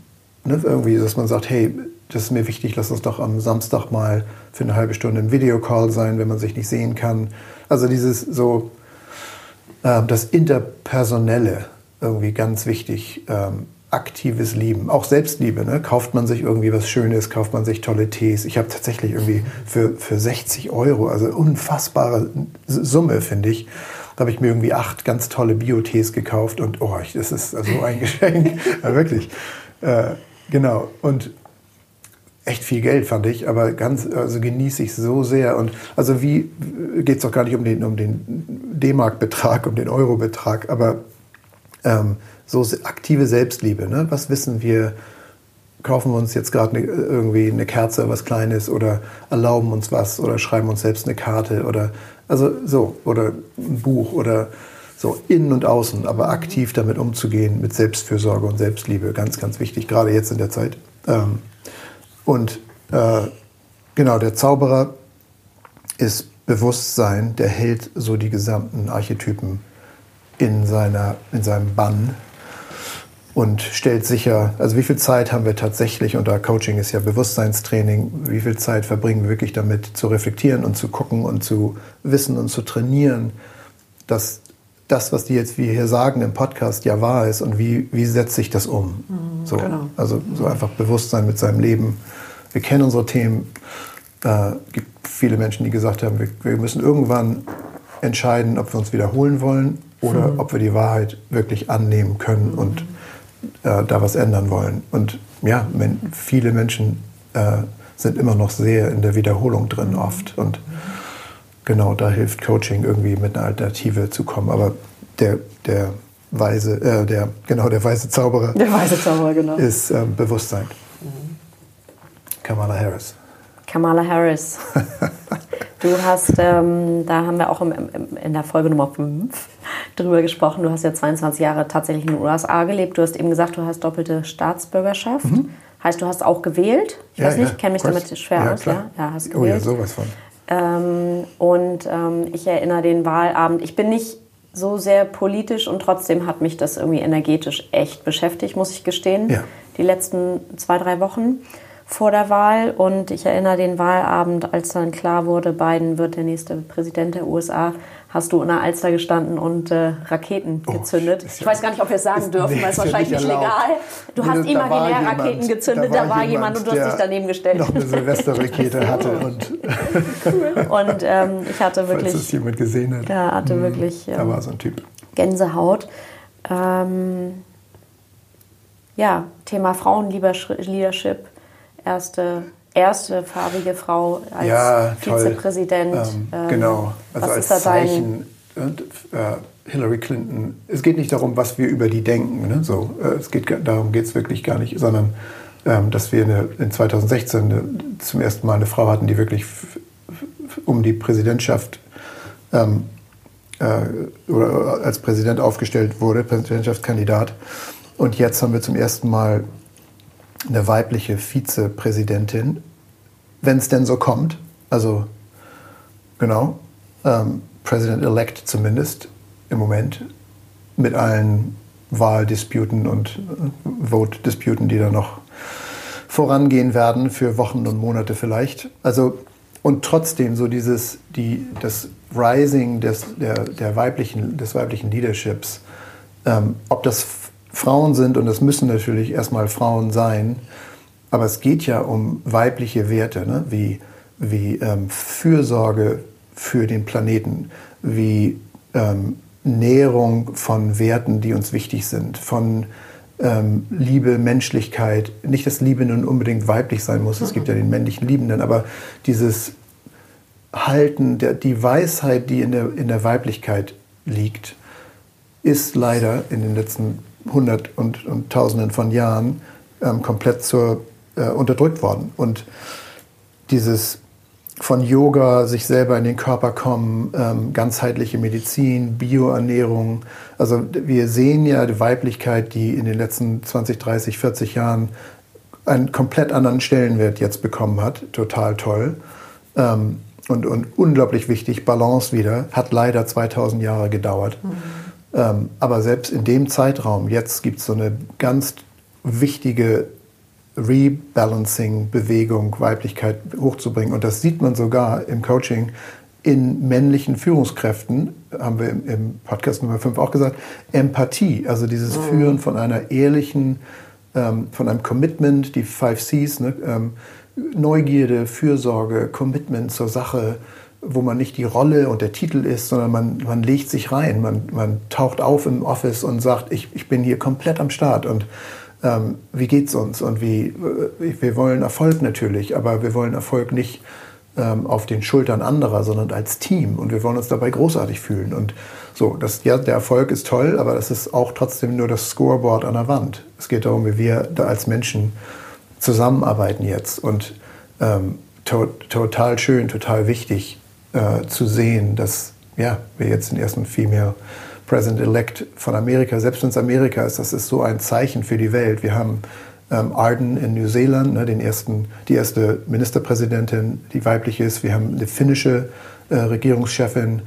ne, irgendwie, dass man sagt, hey, das ist mir wichtig, lass uns doch am Samstag mal für eine halbe Stunde im Videocall sein, wenn man sich nicht sehen kann. Also dieses so, äh, das Interpersonelle irgendwie ganz wichtig. Ähm, aktives Lieben, auch Selbstliebe. Ne? Kauft man sich irgendwie was Schönes, kauft man sich tolle Tees. Ich habe tatsächlich irgendwie für, für 60 Euro, also unfassbare Summe, finde ich, da habe ich mir irgendwie acht ganz tolle Bio-Tees gekauft und oh, das ist so ein Geschenk. ja, wirklich. Äh, genau. Und echt viel Geld, fand ich, aber ganz, also genieße ich so sehr. Und also wie geht es doch gar nicht um den, um D-Mark-Betrag, um den Euro-Betrag, aber ähm, so aktive Selbstliebe. Ne? Was wissen wir? Kaufen wir uns jetzt gerade ne, irgendwie eine Kerze, was Kleines oder erlauben uns was oder schreiben uns selbst eine Karte oder also so oder ein Buch oder so innen und außen, aber aktiv damit umzugehen mit Selbstfürsorge und Selbstliebe, ganz, ganz wichtig, gerade jetzt in der Zeit. Ähm, und äh, genau, der Zauberer ist Bewusstsein, der hält so die gesamten Archetypen in, seiner, in seinem Bann und stellt sicher, also wie viel Zeit haben wir tatsächlich, und da Coaching ist ja Bewusstseinstraining, wie viel Zeit verbringen wir wirklich damit zu reflektieren und zu gucken und zu wissen und zu trainieren, dass das, was die jetzt wie hier sagen im Podcast, ja wahr ist und wie, wie setzt sich das um? Mhm, so, genau. Also so einfach Bewusstsein mit seinem Leben. Wir kennen unsere Themen. Es äh, gibt viele Menschen, die gesagt haben, wir, wir, müssen irgendwann entscheiden, ob wir uns wiederholen wollen oder mhm. ob wir die Wahrheit wirklich annehmen können mhm. und äh, da was ändern wollen. Und ja, viele Menschen äh, sind immer noch sehr in der Wiederholung drin oft. Und genau da hilft Coaching irgendwie mit einer Alternative zu kommen. Aber der, der weise, äh, der, genau, der weise Zauberer, der weise Zauberer genau. ist ähm, Bewusstsein. Kamala Harris. Kamala Harris. Du hast, ähm, da haben wir auch im, im, in der Folge Nummer 5 drüber gesprochen. Du hast ja 22 Jahre tatsächlich in den USA gelebt. Du hast eben gesagt, du hast doppelte Staatsbürgerschaft. Mhm. Heißt, du hast auch gewählt? Ich ja, weiß nicht, ja, kenne mich damit schwer ja, aus. Ja? ja, hast gewählt. Oh ja, sowas von. Ähm, und ähm, ich erinnere den Wahlabend. Ich bin nicht so sehr politisch und trotzdem hat mich das irgendwie energetisch echt beschäftigt, muss ich gestehen. Ja. Die letzten zwei, drei Wochen vor der Wahl und ich erinnere den Wahlabend, als dann klar wurde, Biden wird der nächste Präsident der USA, hast du in der Alster gestanden und äh, Raketen oh, gezündet. ich weiß gar nicht, ob wir es sagen dürfen, nee, weil es wahrscheinlich nicht legal. Du nee, hast imaginär Raketen gezündet, da war, da war jemand, und du hast dich daneben gestellt. Noch eine Silvesterrakete hatte und und ähm, ich hatte wirklich Falls es jemand gesehen hat. Ja, hatte mhm, wirklich ähm, da war so ein Typ. Gänsehaut. Ähm, ja, Thema Frauenleadership erste, erste farbige Frau als ja, Vizepräsident. Ähm, ähm, genau, also als Zeichen. Und, äh, Hillary Clinton, es geht nicht darum, was wir über die denken. Ne? So, äh, es geht, darum geht es wirklich gar nicht, sondern ähm, dass wir eine, in 2016 eine, zum ersten Mal eine Frau hatten, die wirklich um die Präsidentschaft ähm, äh, oder als Präsident aufgestellt wurde, Präsidentschaftskandidat. Und jetzt haben wir zum ersten Mal eine weibliche Vizepräsidentin, wenn es denn so kommt. Also genau, ähm, President-elect zumindest im Moment mit allen Wahldisputen und äh, Vote-Disputen, die da noch vorangehen werden für Wochen und Monate vielleicht. Also und trotzdem so dieses die das Rising des der, der weiblichen des weiblichen Leaderships, ähm, ob das Frauen sind, und das müssen natürlich erstmal Frauen sein, aber es geht ja um weibliche Werte, ne? wie, wie ähm, Fürsorge für den Planeten, wie ähm, Näherung von Werten, die uns wichtig sind, von ähm, Liebe, Menschlichkeit. Nicht, dass Liebe nun unbedingt weiblich sein muss, es gibt ja den männlichen Liebenden, aber dieses Halten, der, die Weisheit, die in der, in der Weiblichkeit liegt, ist leider in den letzten hundert und, und Tausenden von Jahren ähm, komplett zur, äh, unterdrückt worden. Und dieses von Yoga, sich selber in den Körper kommen, ähm, ganzheitliche Medizin, Bioernährung. Also wir sehen ja die Weiblichkeit, die in den letzten 20, 30, 40 Jahren einen komplett anderen Stellenwert jetzt bekommen hat. Total toll. Ähm, und, und unglaublich wichtig, Balance wieder, hat leider 2000 Jahre gedauert. Mhm. Ähm, aber selbst in dem Zeitraum, jetzt gibt es so eine ganz wichtige Rebalancing-Bewegung, Weiblichkeit hochzubringen. Und das sieht man sogar im Coaching in männlichen Führungskräften, haben wir im Podcast Nummer 5 auch gesagt, Empathie, also dieses mhm. Führen von einer ehrlichen, ähm, von einem Commitment, die Five Cs, ne, ähm, Neugierde, Fürsorge, Commitment zur Sache, wo man nicht die Rolle und der Titel ist, sondern man, man legt sich rein, man, man taucht auf im Office und sagt, ich, ich bin hier komplett am Start und ähm, wie geht's uns? Und wie, äh, wir wollen Erfolg natürlich, aber wir wollen Erfolg nicht ähm, auf den Schultern anderer, sondern als Team. Und wir wollen uns dabei großartig fühlen. Und so, das, ja, der Erfolg ist toll, aber das ist auch trotzdem nur das Scoreboard an der Wand. Es geht darum, wie wir da als Menschen zusammenarbeiten jetzt. Und ähm, to total schön, total wichtig äh, zu sehen, dass ja, wir jetzt den ersten Female President-elect von Amerika, selbst wenn es Amerika ist, das ist so ein Zeichen für die Welt. Wir haben ähm, Arden in New Zealand, ne, den ersten, die erste Ministerpräsidentin, die weiblich ist. Wir haben eine finnische äh, Regierungschefin.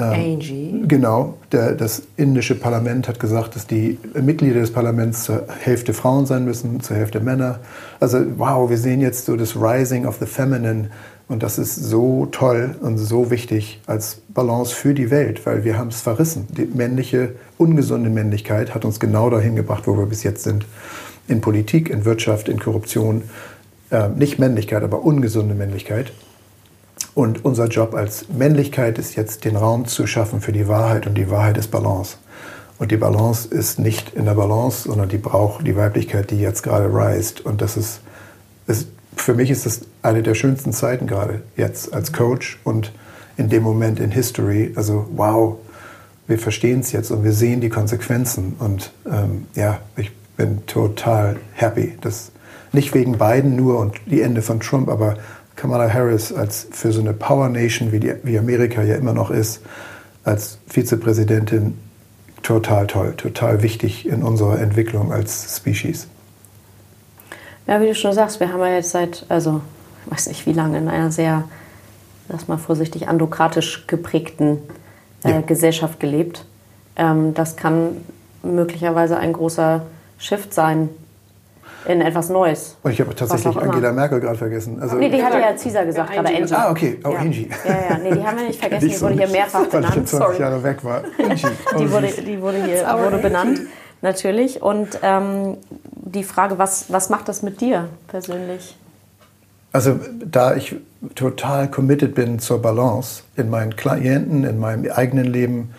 Ähm, Angie. Genau. Der, das indische Parlament hat gesagt, dass die Mitglieder des Parlaments zur Hälfte Frauen sein müssen, zur Hälfte Männer. Also wow, wir sehen jetzt so das Rising of the Feminine und das ist so toll und so wichtig als Balance für die Welt, weil wir haben es verrissen. Die männliche, ungesunde Männlichkeit hat uns genau dahin gebracht, wo wir bis jetzt sind. In Politik, in Wirtschaft, in Korruption. Äh, nicht Männlichkeit, aber ungesunde Männlichkeit. Und unser Job als Männlichkeit ist jetzt, den Raum zu schaffen für die Wahrheit und die Wahrheit ist Balance. Und die Balance ist nicht in der Balance, sondern die braucht die Weiblichkeit, die jetzt gerade reist. Und das ist, ist für mich ist das eine der schönsten Zeiten gerade jetzt als Coach und in dem Moment in History. Also wow, wir verstehen es jetzt und wir sehen die Konsequenzen. Und ähm, ja, ich bin total happy. Das nicht wegen Biden nur und die Ende von Trump, aber Kamala Harris als für so eine Power Nation, wie, die, wie Amerika ja immer noch ist, als Vizepräsidentin total toll, total wichtig in unserer Entwicklung als Species. Ja, wie du schon sagst, wir haben ja jetzt seit, also ich weiß nicht wie lange, in einer sehr, lass mal vorsichtig, andokratisch geprägten äh, ja. Gesellschaft gelebt. Ähm, das kann möglicherweise ein großer Shift sein in etwas Neues. Und ich habe tatsächlich Angela Merkel gerade vergessen. Also nee, die hatte ja Caesar gesagt, ja, gerade Angie. Ah, okay. Oh, ja. Angie. Ja, ja, nee, die haben wir nicht vergessen, die wurde hier mehrfach benannt. Weil ich 20 Jahre weg war. Angie. die, wurde, die wurde hier wurde benannt, natürlich. Und ähm, die Frage, was, was macht das mit dir persönlich? Also da ich total committed bin zur Balance in meinen Klienten, in meinem eigenen Leben,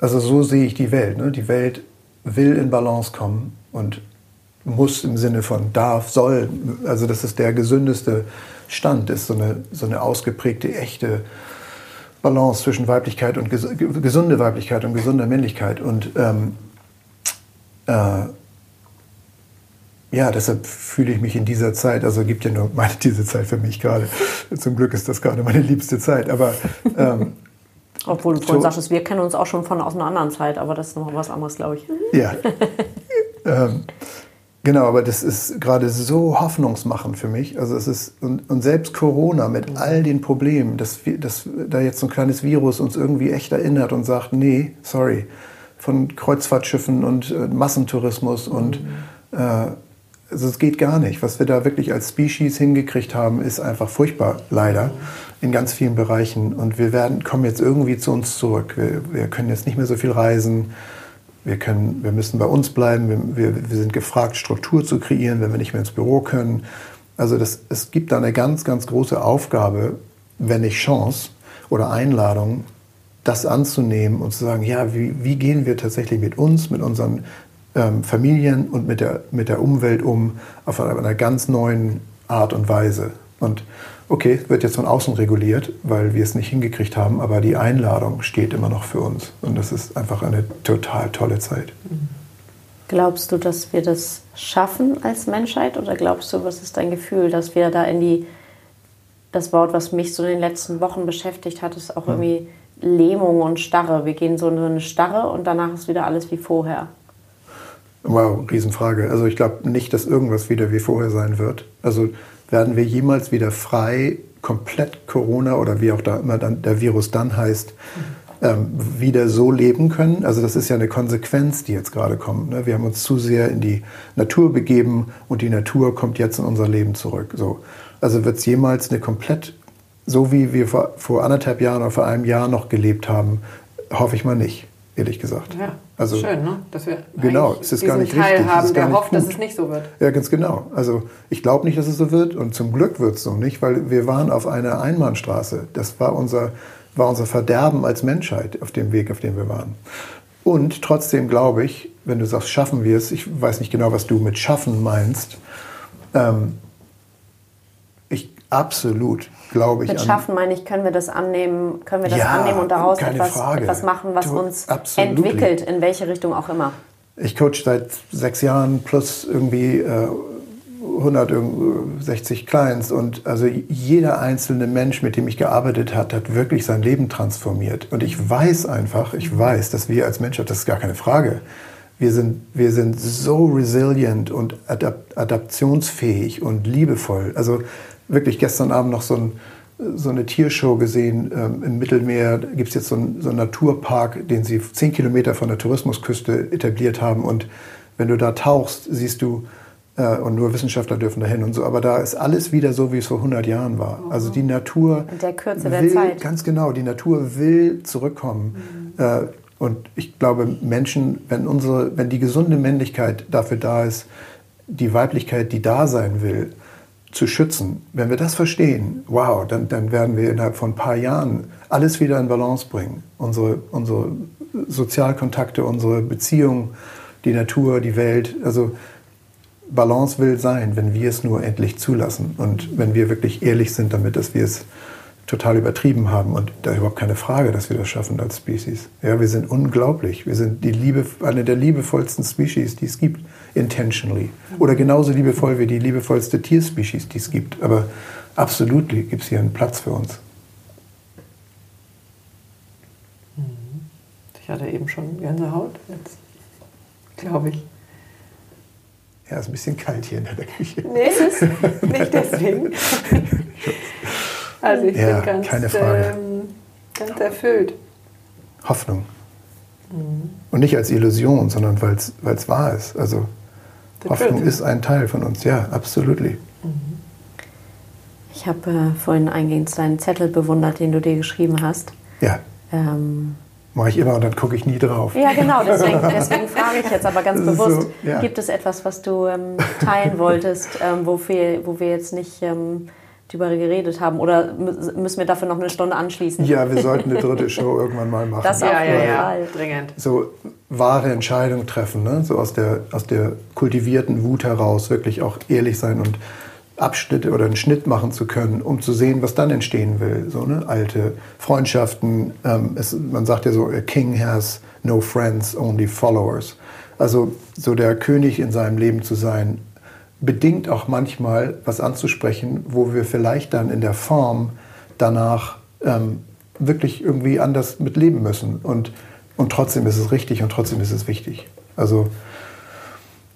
also so sehe ich die Welt. Ne? Die Welt will in Balance kommen und muss im Sinne von darf, soll. Also das ist der gesündeste Stand, ist so eine, so eine ausgeprägte, echte Balance zwischen Weiblichkeit und gesunde Weiblichkeit und gesunder Männlichkeit. Und ähm, äh, ja, deshalb fühle ich mich in dieser Zeit, also gibt ja nur meine, diese Zeit für mich gerade. Zum Glück ist das gerade meine liebste Zeit. Aber ähm, obwohl du vorhin sagtest, wir kennen uns auch schon von aus einer anderen Zeit, aber das ist noch was anderes, glaube ich. Ja. ähm, genau, aber das ist gerade so hoffnungsmachend für mich. Also es ist und, und selbst Corona mit all den Problemen, dass, dass da jetzt so ein kleines Virus uns irgendwie echt erinnert und sagt, nee, sorry, von Kreuzfahrtschiffen und äh, Massentourismus und mhm. äh, also es geht gar nicht. Was wir da wirklich als Species hingekriegt haben, ist einfach furchtbar, leider, in ganz vielen Bereichen. Und wir werden, kommen jetzt irgendwie zu uns zurück. Wir, wir können jetzt nicht mehr so viel reisen. Wir, können, wir müssen bei uns bleiben. Wir, wir, sind gefragt, Struktur zu kreieren, wenn wir nicht mehr ins Büro können. Also das, es gibt da eine ganz, ganz große Aufgabe, wenn nicht Chance oder Einladung, das anzunehmen und zu sagen, ja, wie, wie gehen wir tatsächlich mit uns, mit unseren ähm, Familien und mit der, mit der Umwelt um auf einer, einer ganz neuen Art und Weise. Und okay, wird jetzt von außen reguliert, weil wir es nicht hingekriegt haben, aber die Einladung steht immer noch für uns. Und das ist einfach eine total tolle Zeit. Glaubst du, dass wir das schaffen als Menschheit oder glaubst du, was ist dein Gefühl, dass wir da in die, das Wort, was mich so in den letzten Wochen beschäftigt hat, ist auch hm. irgendwie Lähmung und Starre. Wir gehen so in so eine Starre und danach ist wieder alles wie vorher. Wow, Riesenfrage. Also ich glaube nicht, dass irgendwas wieder wie vorher sein wird. Also werden wir jemals wieder frei, komplett Corona oder wie auch da immer dann der Virus dann heißt, ähm, wieder so leben können? Also das ist ja eine Konsequenz, die jetzt gerade kommt. Ne? Wir haben uns zu sehr in die Natur begeben und die Natur kommt jetzt in unser Leben zurück. So. Also wird es jemals eine komplett so wie wir vor, vor anderthalb Jahren oder vor einem Jahr noch gelebt haben, hoffe ich mal nicht, ehrlich gesagt. Ja, Also- schön, ne? Dass wir Genau, es ist gar nicht Teil richtig, haben, der hofft, dass gut. es nicht so wird. Ja, ganz genau. Also ich glaube nicht, dass es so wird und zum Glück wird es so nicht, weil wir waren auf einer Einbahnstraße. Das war unser, war unser Verderben als Menschheit auf dem Weg, auf dem wir waren. Und trotzdem glaube ich, wenn du sagst, schaffen wir es, ich weiß nicht genau, was du mit schaffen meinst, ähm, ich absolut glaube ich Mit. Schaffen meine ich, können wir das annehmen, können wir das Ja, annehmen und daraus etwas, Frage. etwas machen, was Du, uns absolutely. entwickelt, in welche Richtung auch immer. Ich coach seit sechs Jahren plus irgendwie äh, 160 Clients und also jeder einzelne Mensch, mit dem ich gearbeitet habe, hat wirklich sein Leben transformiert. Und ich weiß einfach, ich weiß, dass wir als Menschheit, das ist gar keine Frage, wir sind, wir sind so resilient und adap adaptionsfähig und liebevoll. Also wirklich gestern Abend noch so, ein, so eine Tiershow gesehen ähm, im Mittelmeer. Gibt es jetzt so einen, so einen Naturpark, den sie zehn Kilometer von der Tourismusküste etabliert haben. Und wenn du da tauchst, siehst du, äh, und nur Wissenschaftler dürfen dahin und so, aber da ist alles wieder so, wie es vor 100 Jahren war. Also die Natur In der Kürze der will, Zeit. ganz genau, die Natur will zurückkommen. Äh, und ich glaube, Menschen, wenn, unsere, wenn die gesunde Männlichkeit dafür da ist, die Weiblichkeit, die da sein will, zu schützen, wenn wir das verstehen, wow, dann, dann werden wir innerhalb von ein paar Jahren alles wieder in Balance bringen. Unsere, unsere Sozialkontakte, unsere Beziehungen, die Natur, die Welt. Also Balance will sein, wenn wir es nur endlich zulassen und wenn wir wirklich ehrlich sind damit, dass wir es total übertrieben haben und da überhaupt keine Frage, dass wir das schaffen als Species. Ja, wir sind unglaublich. Wir sind die Liebe, eine der liebevollsten Species, die es gibt, intentionally. Oder genauso liebevoll wie die liebevollste Tierspecies, die es gibt. Aber absolut gibt es hier einen Platz für uns. Ich hatte eben schon Gänsehaut. Jetzt glaube ich. Ja, ist ein bisschen kalt hier in der Küche. Nee, es ist nicht deswegen. Also ich Ja, bin ganz. Ähm, ganz erfüllt. Hoffnung. Und nicht als Illusion, sondern weil es wahr ist. Also The Hoffnung truth. ist ein Teil von uns, ja, absolut. Ich habe äh, vorhin eingehend deinen Zettel bewundert, den du dir geschrieben hast. Ja, Ähm, mache ich immer und dann gucke ich nie drauf. ja, genau, deswegen, deswegen frage ich jetzt aber ganz Das bewusst, so, ja. gibt es etwas, was du ähm, teilen wolltest, ähm, wo, wir, wo wir jetzt nicht ähm, drüber geredet haben? Oder mü- müssen wir dafür noch eine Stunde anschließen? Ja, wir sollten eine dritte Show irgendwann mal machen. Das auf Ja, ja, jeden ja. Fall. Dringend. so wahre Entscheidungen treffen, ne? so aus der, aus der kultivierten Wut heraus wirklich auch ehrlich sein und Abschnitte oder einen Schnitt machen zu können, um zu sehen, was dann entstehen will. So ne? alte Freundschaften. Ähm, es, man sagt ja so, a king has no friends, only followers. Also so der König in seinem Leben zu sein, bedingt auch manchmal was anzusprechen, wo wir vielleicht dann in der Form danach ähm, wirklich irgendwie anders mitleben müssen. Und, und trotzdem ist es richtig und trotzdem ist es wichtig. Also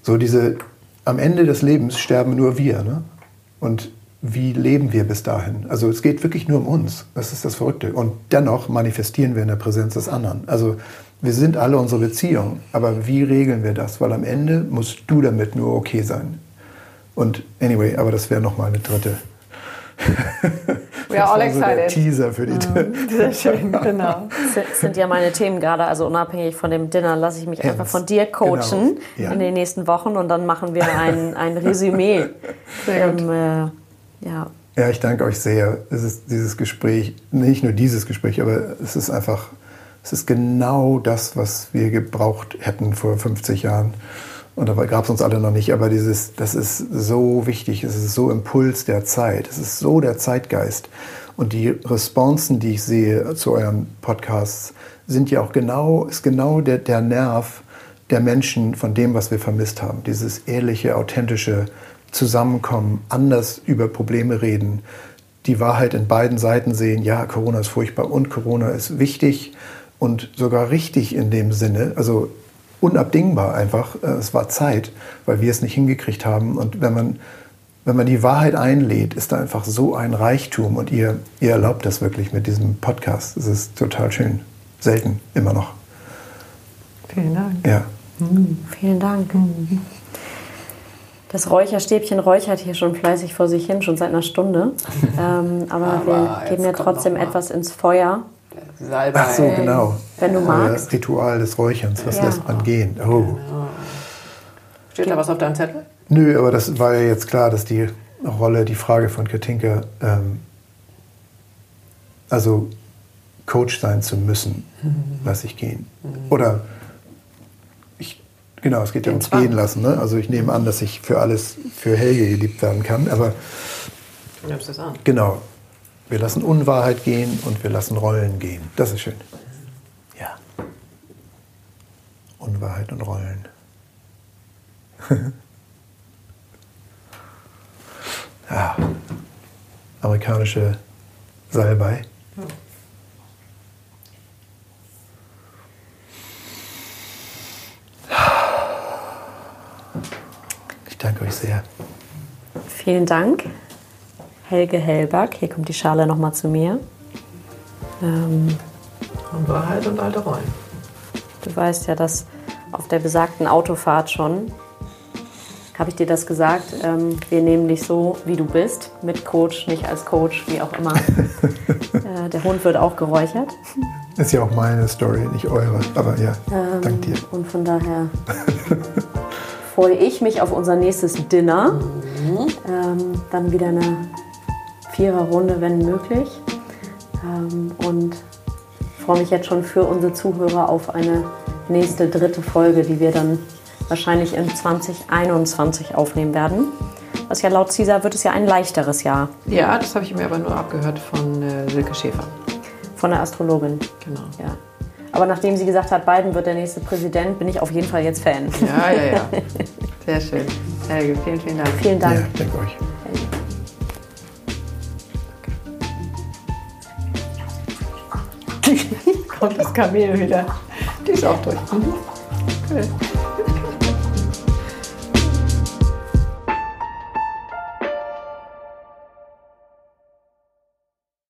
so diese, am Ende des Lebens sterben nur wir. Ne? Und wie leben wir bis dahin? Also es geht wirklich nur um uns. Das ist das Verrückte. Und dennoch manifestieren wir in der Präsenz des anderen. Also wir sind alle unsere Beziehung. Aber wie regeln wir das? Weil am Ende musst du damit nur okay sein. Und anyway, aber das wäre nochmal eine dritte. We are all Das war so der excited. Teaser für die. Sehr schön, genau. Das sind ja meine Themen gerade, also unabhängig von dem Dinner lasse ich mich einfach von dir coachen Genau. Ja. in den nächsten Wochen und dann machen wir ein, ein Resümee. Sehr. Ähm, äh, ja, Ja, ich danke euch sehr. Es ist dieses Gespräch, nicht nur dieses Gespräch, aber es ist einfach, es ist genau das, was wir gebraucht hätten vor 50 Jahren. Und dabei gab es uns alle noch nicht, aber dieses, das ist so wichtig, es ist so Impuls der Zeit, es ist so der Zeitgeist. Und die Responsen, die ich sehe zu euren Podcasts, sind ja auch genau, ist genau der, der Nerv der Menschen von dem, was wir vermisst haben. Dieses ehrliche, authentische Zusammenkommen, anders über Probleme reden, die Wahrheit in beiden Seiten sehen, ja, Corona ist furchtbar und Corona ist wichtig und sogar richtig in dem Sinne, also unabdingbar einfach. Äh, Es war Zeit, weil wir es nicht hingekriegt haben. Und wenn man, wenn man die Wahrheit einlädt, ist da einfach so ein Reichtum. Und ihr, ihr erlaubt das wirklich mit diesem Podcast. Es ist total schön. Selten, immer noch. Vielen Dank. Ja. vielen Dank. Das Räucherstäbchen räuchert hier schon fleißig vor sich hin, schon seit einer Stunde. ähm, aber, Aber wir jetzt geben ja trotzdem etwas ins Feuer. Salbei. Ach so, genau. Wenn du Euer magst. Ritual des Räucherns, was Ja. lässt man gehen? Oh. Steht da was auf deinem Zettel? Nö, aber das war ja jetzt klar, dass die Rolle, die Frage von Katinka, ähm, also Coach sein zu müssen, lasse ich gehen. Oder ich, genau, es geht ja Den ums Zwang. Gehen lassen. Ne? Also ich nehme an, dass ich für alles, für Helge geliebt werden kann, aber Du nimmst das an. genau, wir lassen Unwahrheit gehen und wir lassen Rollen gehen. Das ist schön. Ja. Unwahrheit und Rollen. ja. Amerikanische Salbei. Ich danke euch sehr. Vielen Dank, Helge Hellback. Hier kommt die Schale nochmal zu mir. Ähm, Und Wahrheit und alte Rollen. du weißt ja, dass auf der besagten Autofahrt schon, habe ich dir das gesagt, ähm, wir nehmen dich so, wie du bist, mit Coach, nicht als Coach, wie auch immer. äh, der Hund wird auch geräuchert. Ist ja auch meine Story, nicht eure. Aber ja, dank dir. Und von daher freue ich mich auf unser nächstes Dinner. Ähm, dann wieder eine Viererrunde, wenn möglich. Ähm, und freue mich jetzt schon für unsere Zuhörer auf eine nächste dritte Folge, die wir dann wahrscheinlich in 2021 aufnehmen werden. Was ja laut Caesar wird es ja ein leichteres Jahr Ja, das habe ich mir aber nur abgehört von äh, Silke Schäfer. von der Astrologin. Genau. Ja. Aber nachdem sie gesagt hat, Biden wird der nächste Präsident, bin ich auf jeden Fall jetzt Fan. Ja, ja, ja. Sehr schön. Helge, vielen, vielen Dank. Vielen Dank. Ja, danke euch. Kommt das Kamel wieder. Die ist auch durch. Mhm. Cool.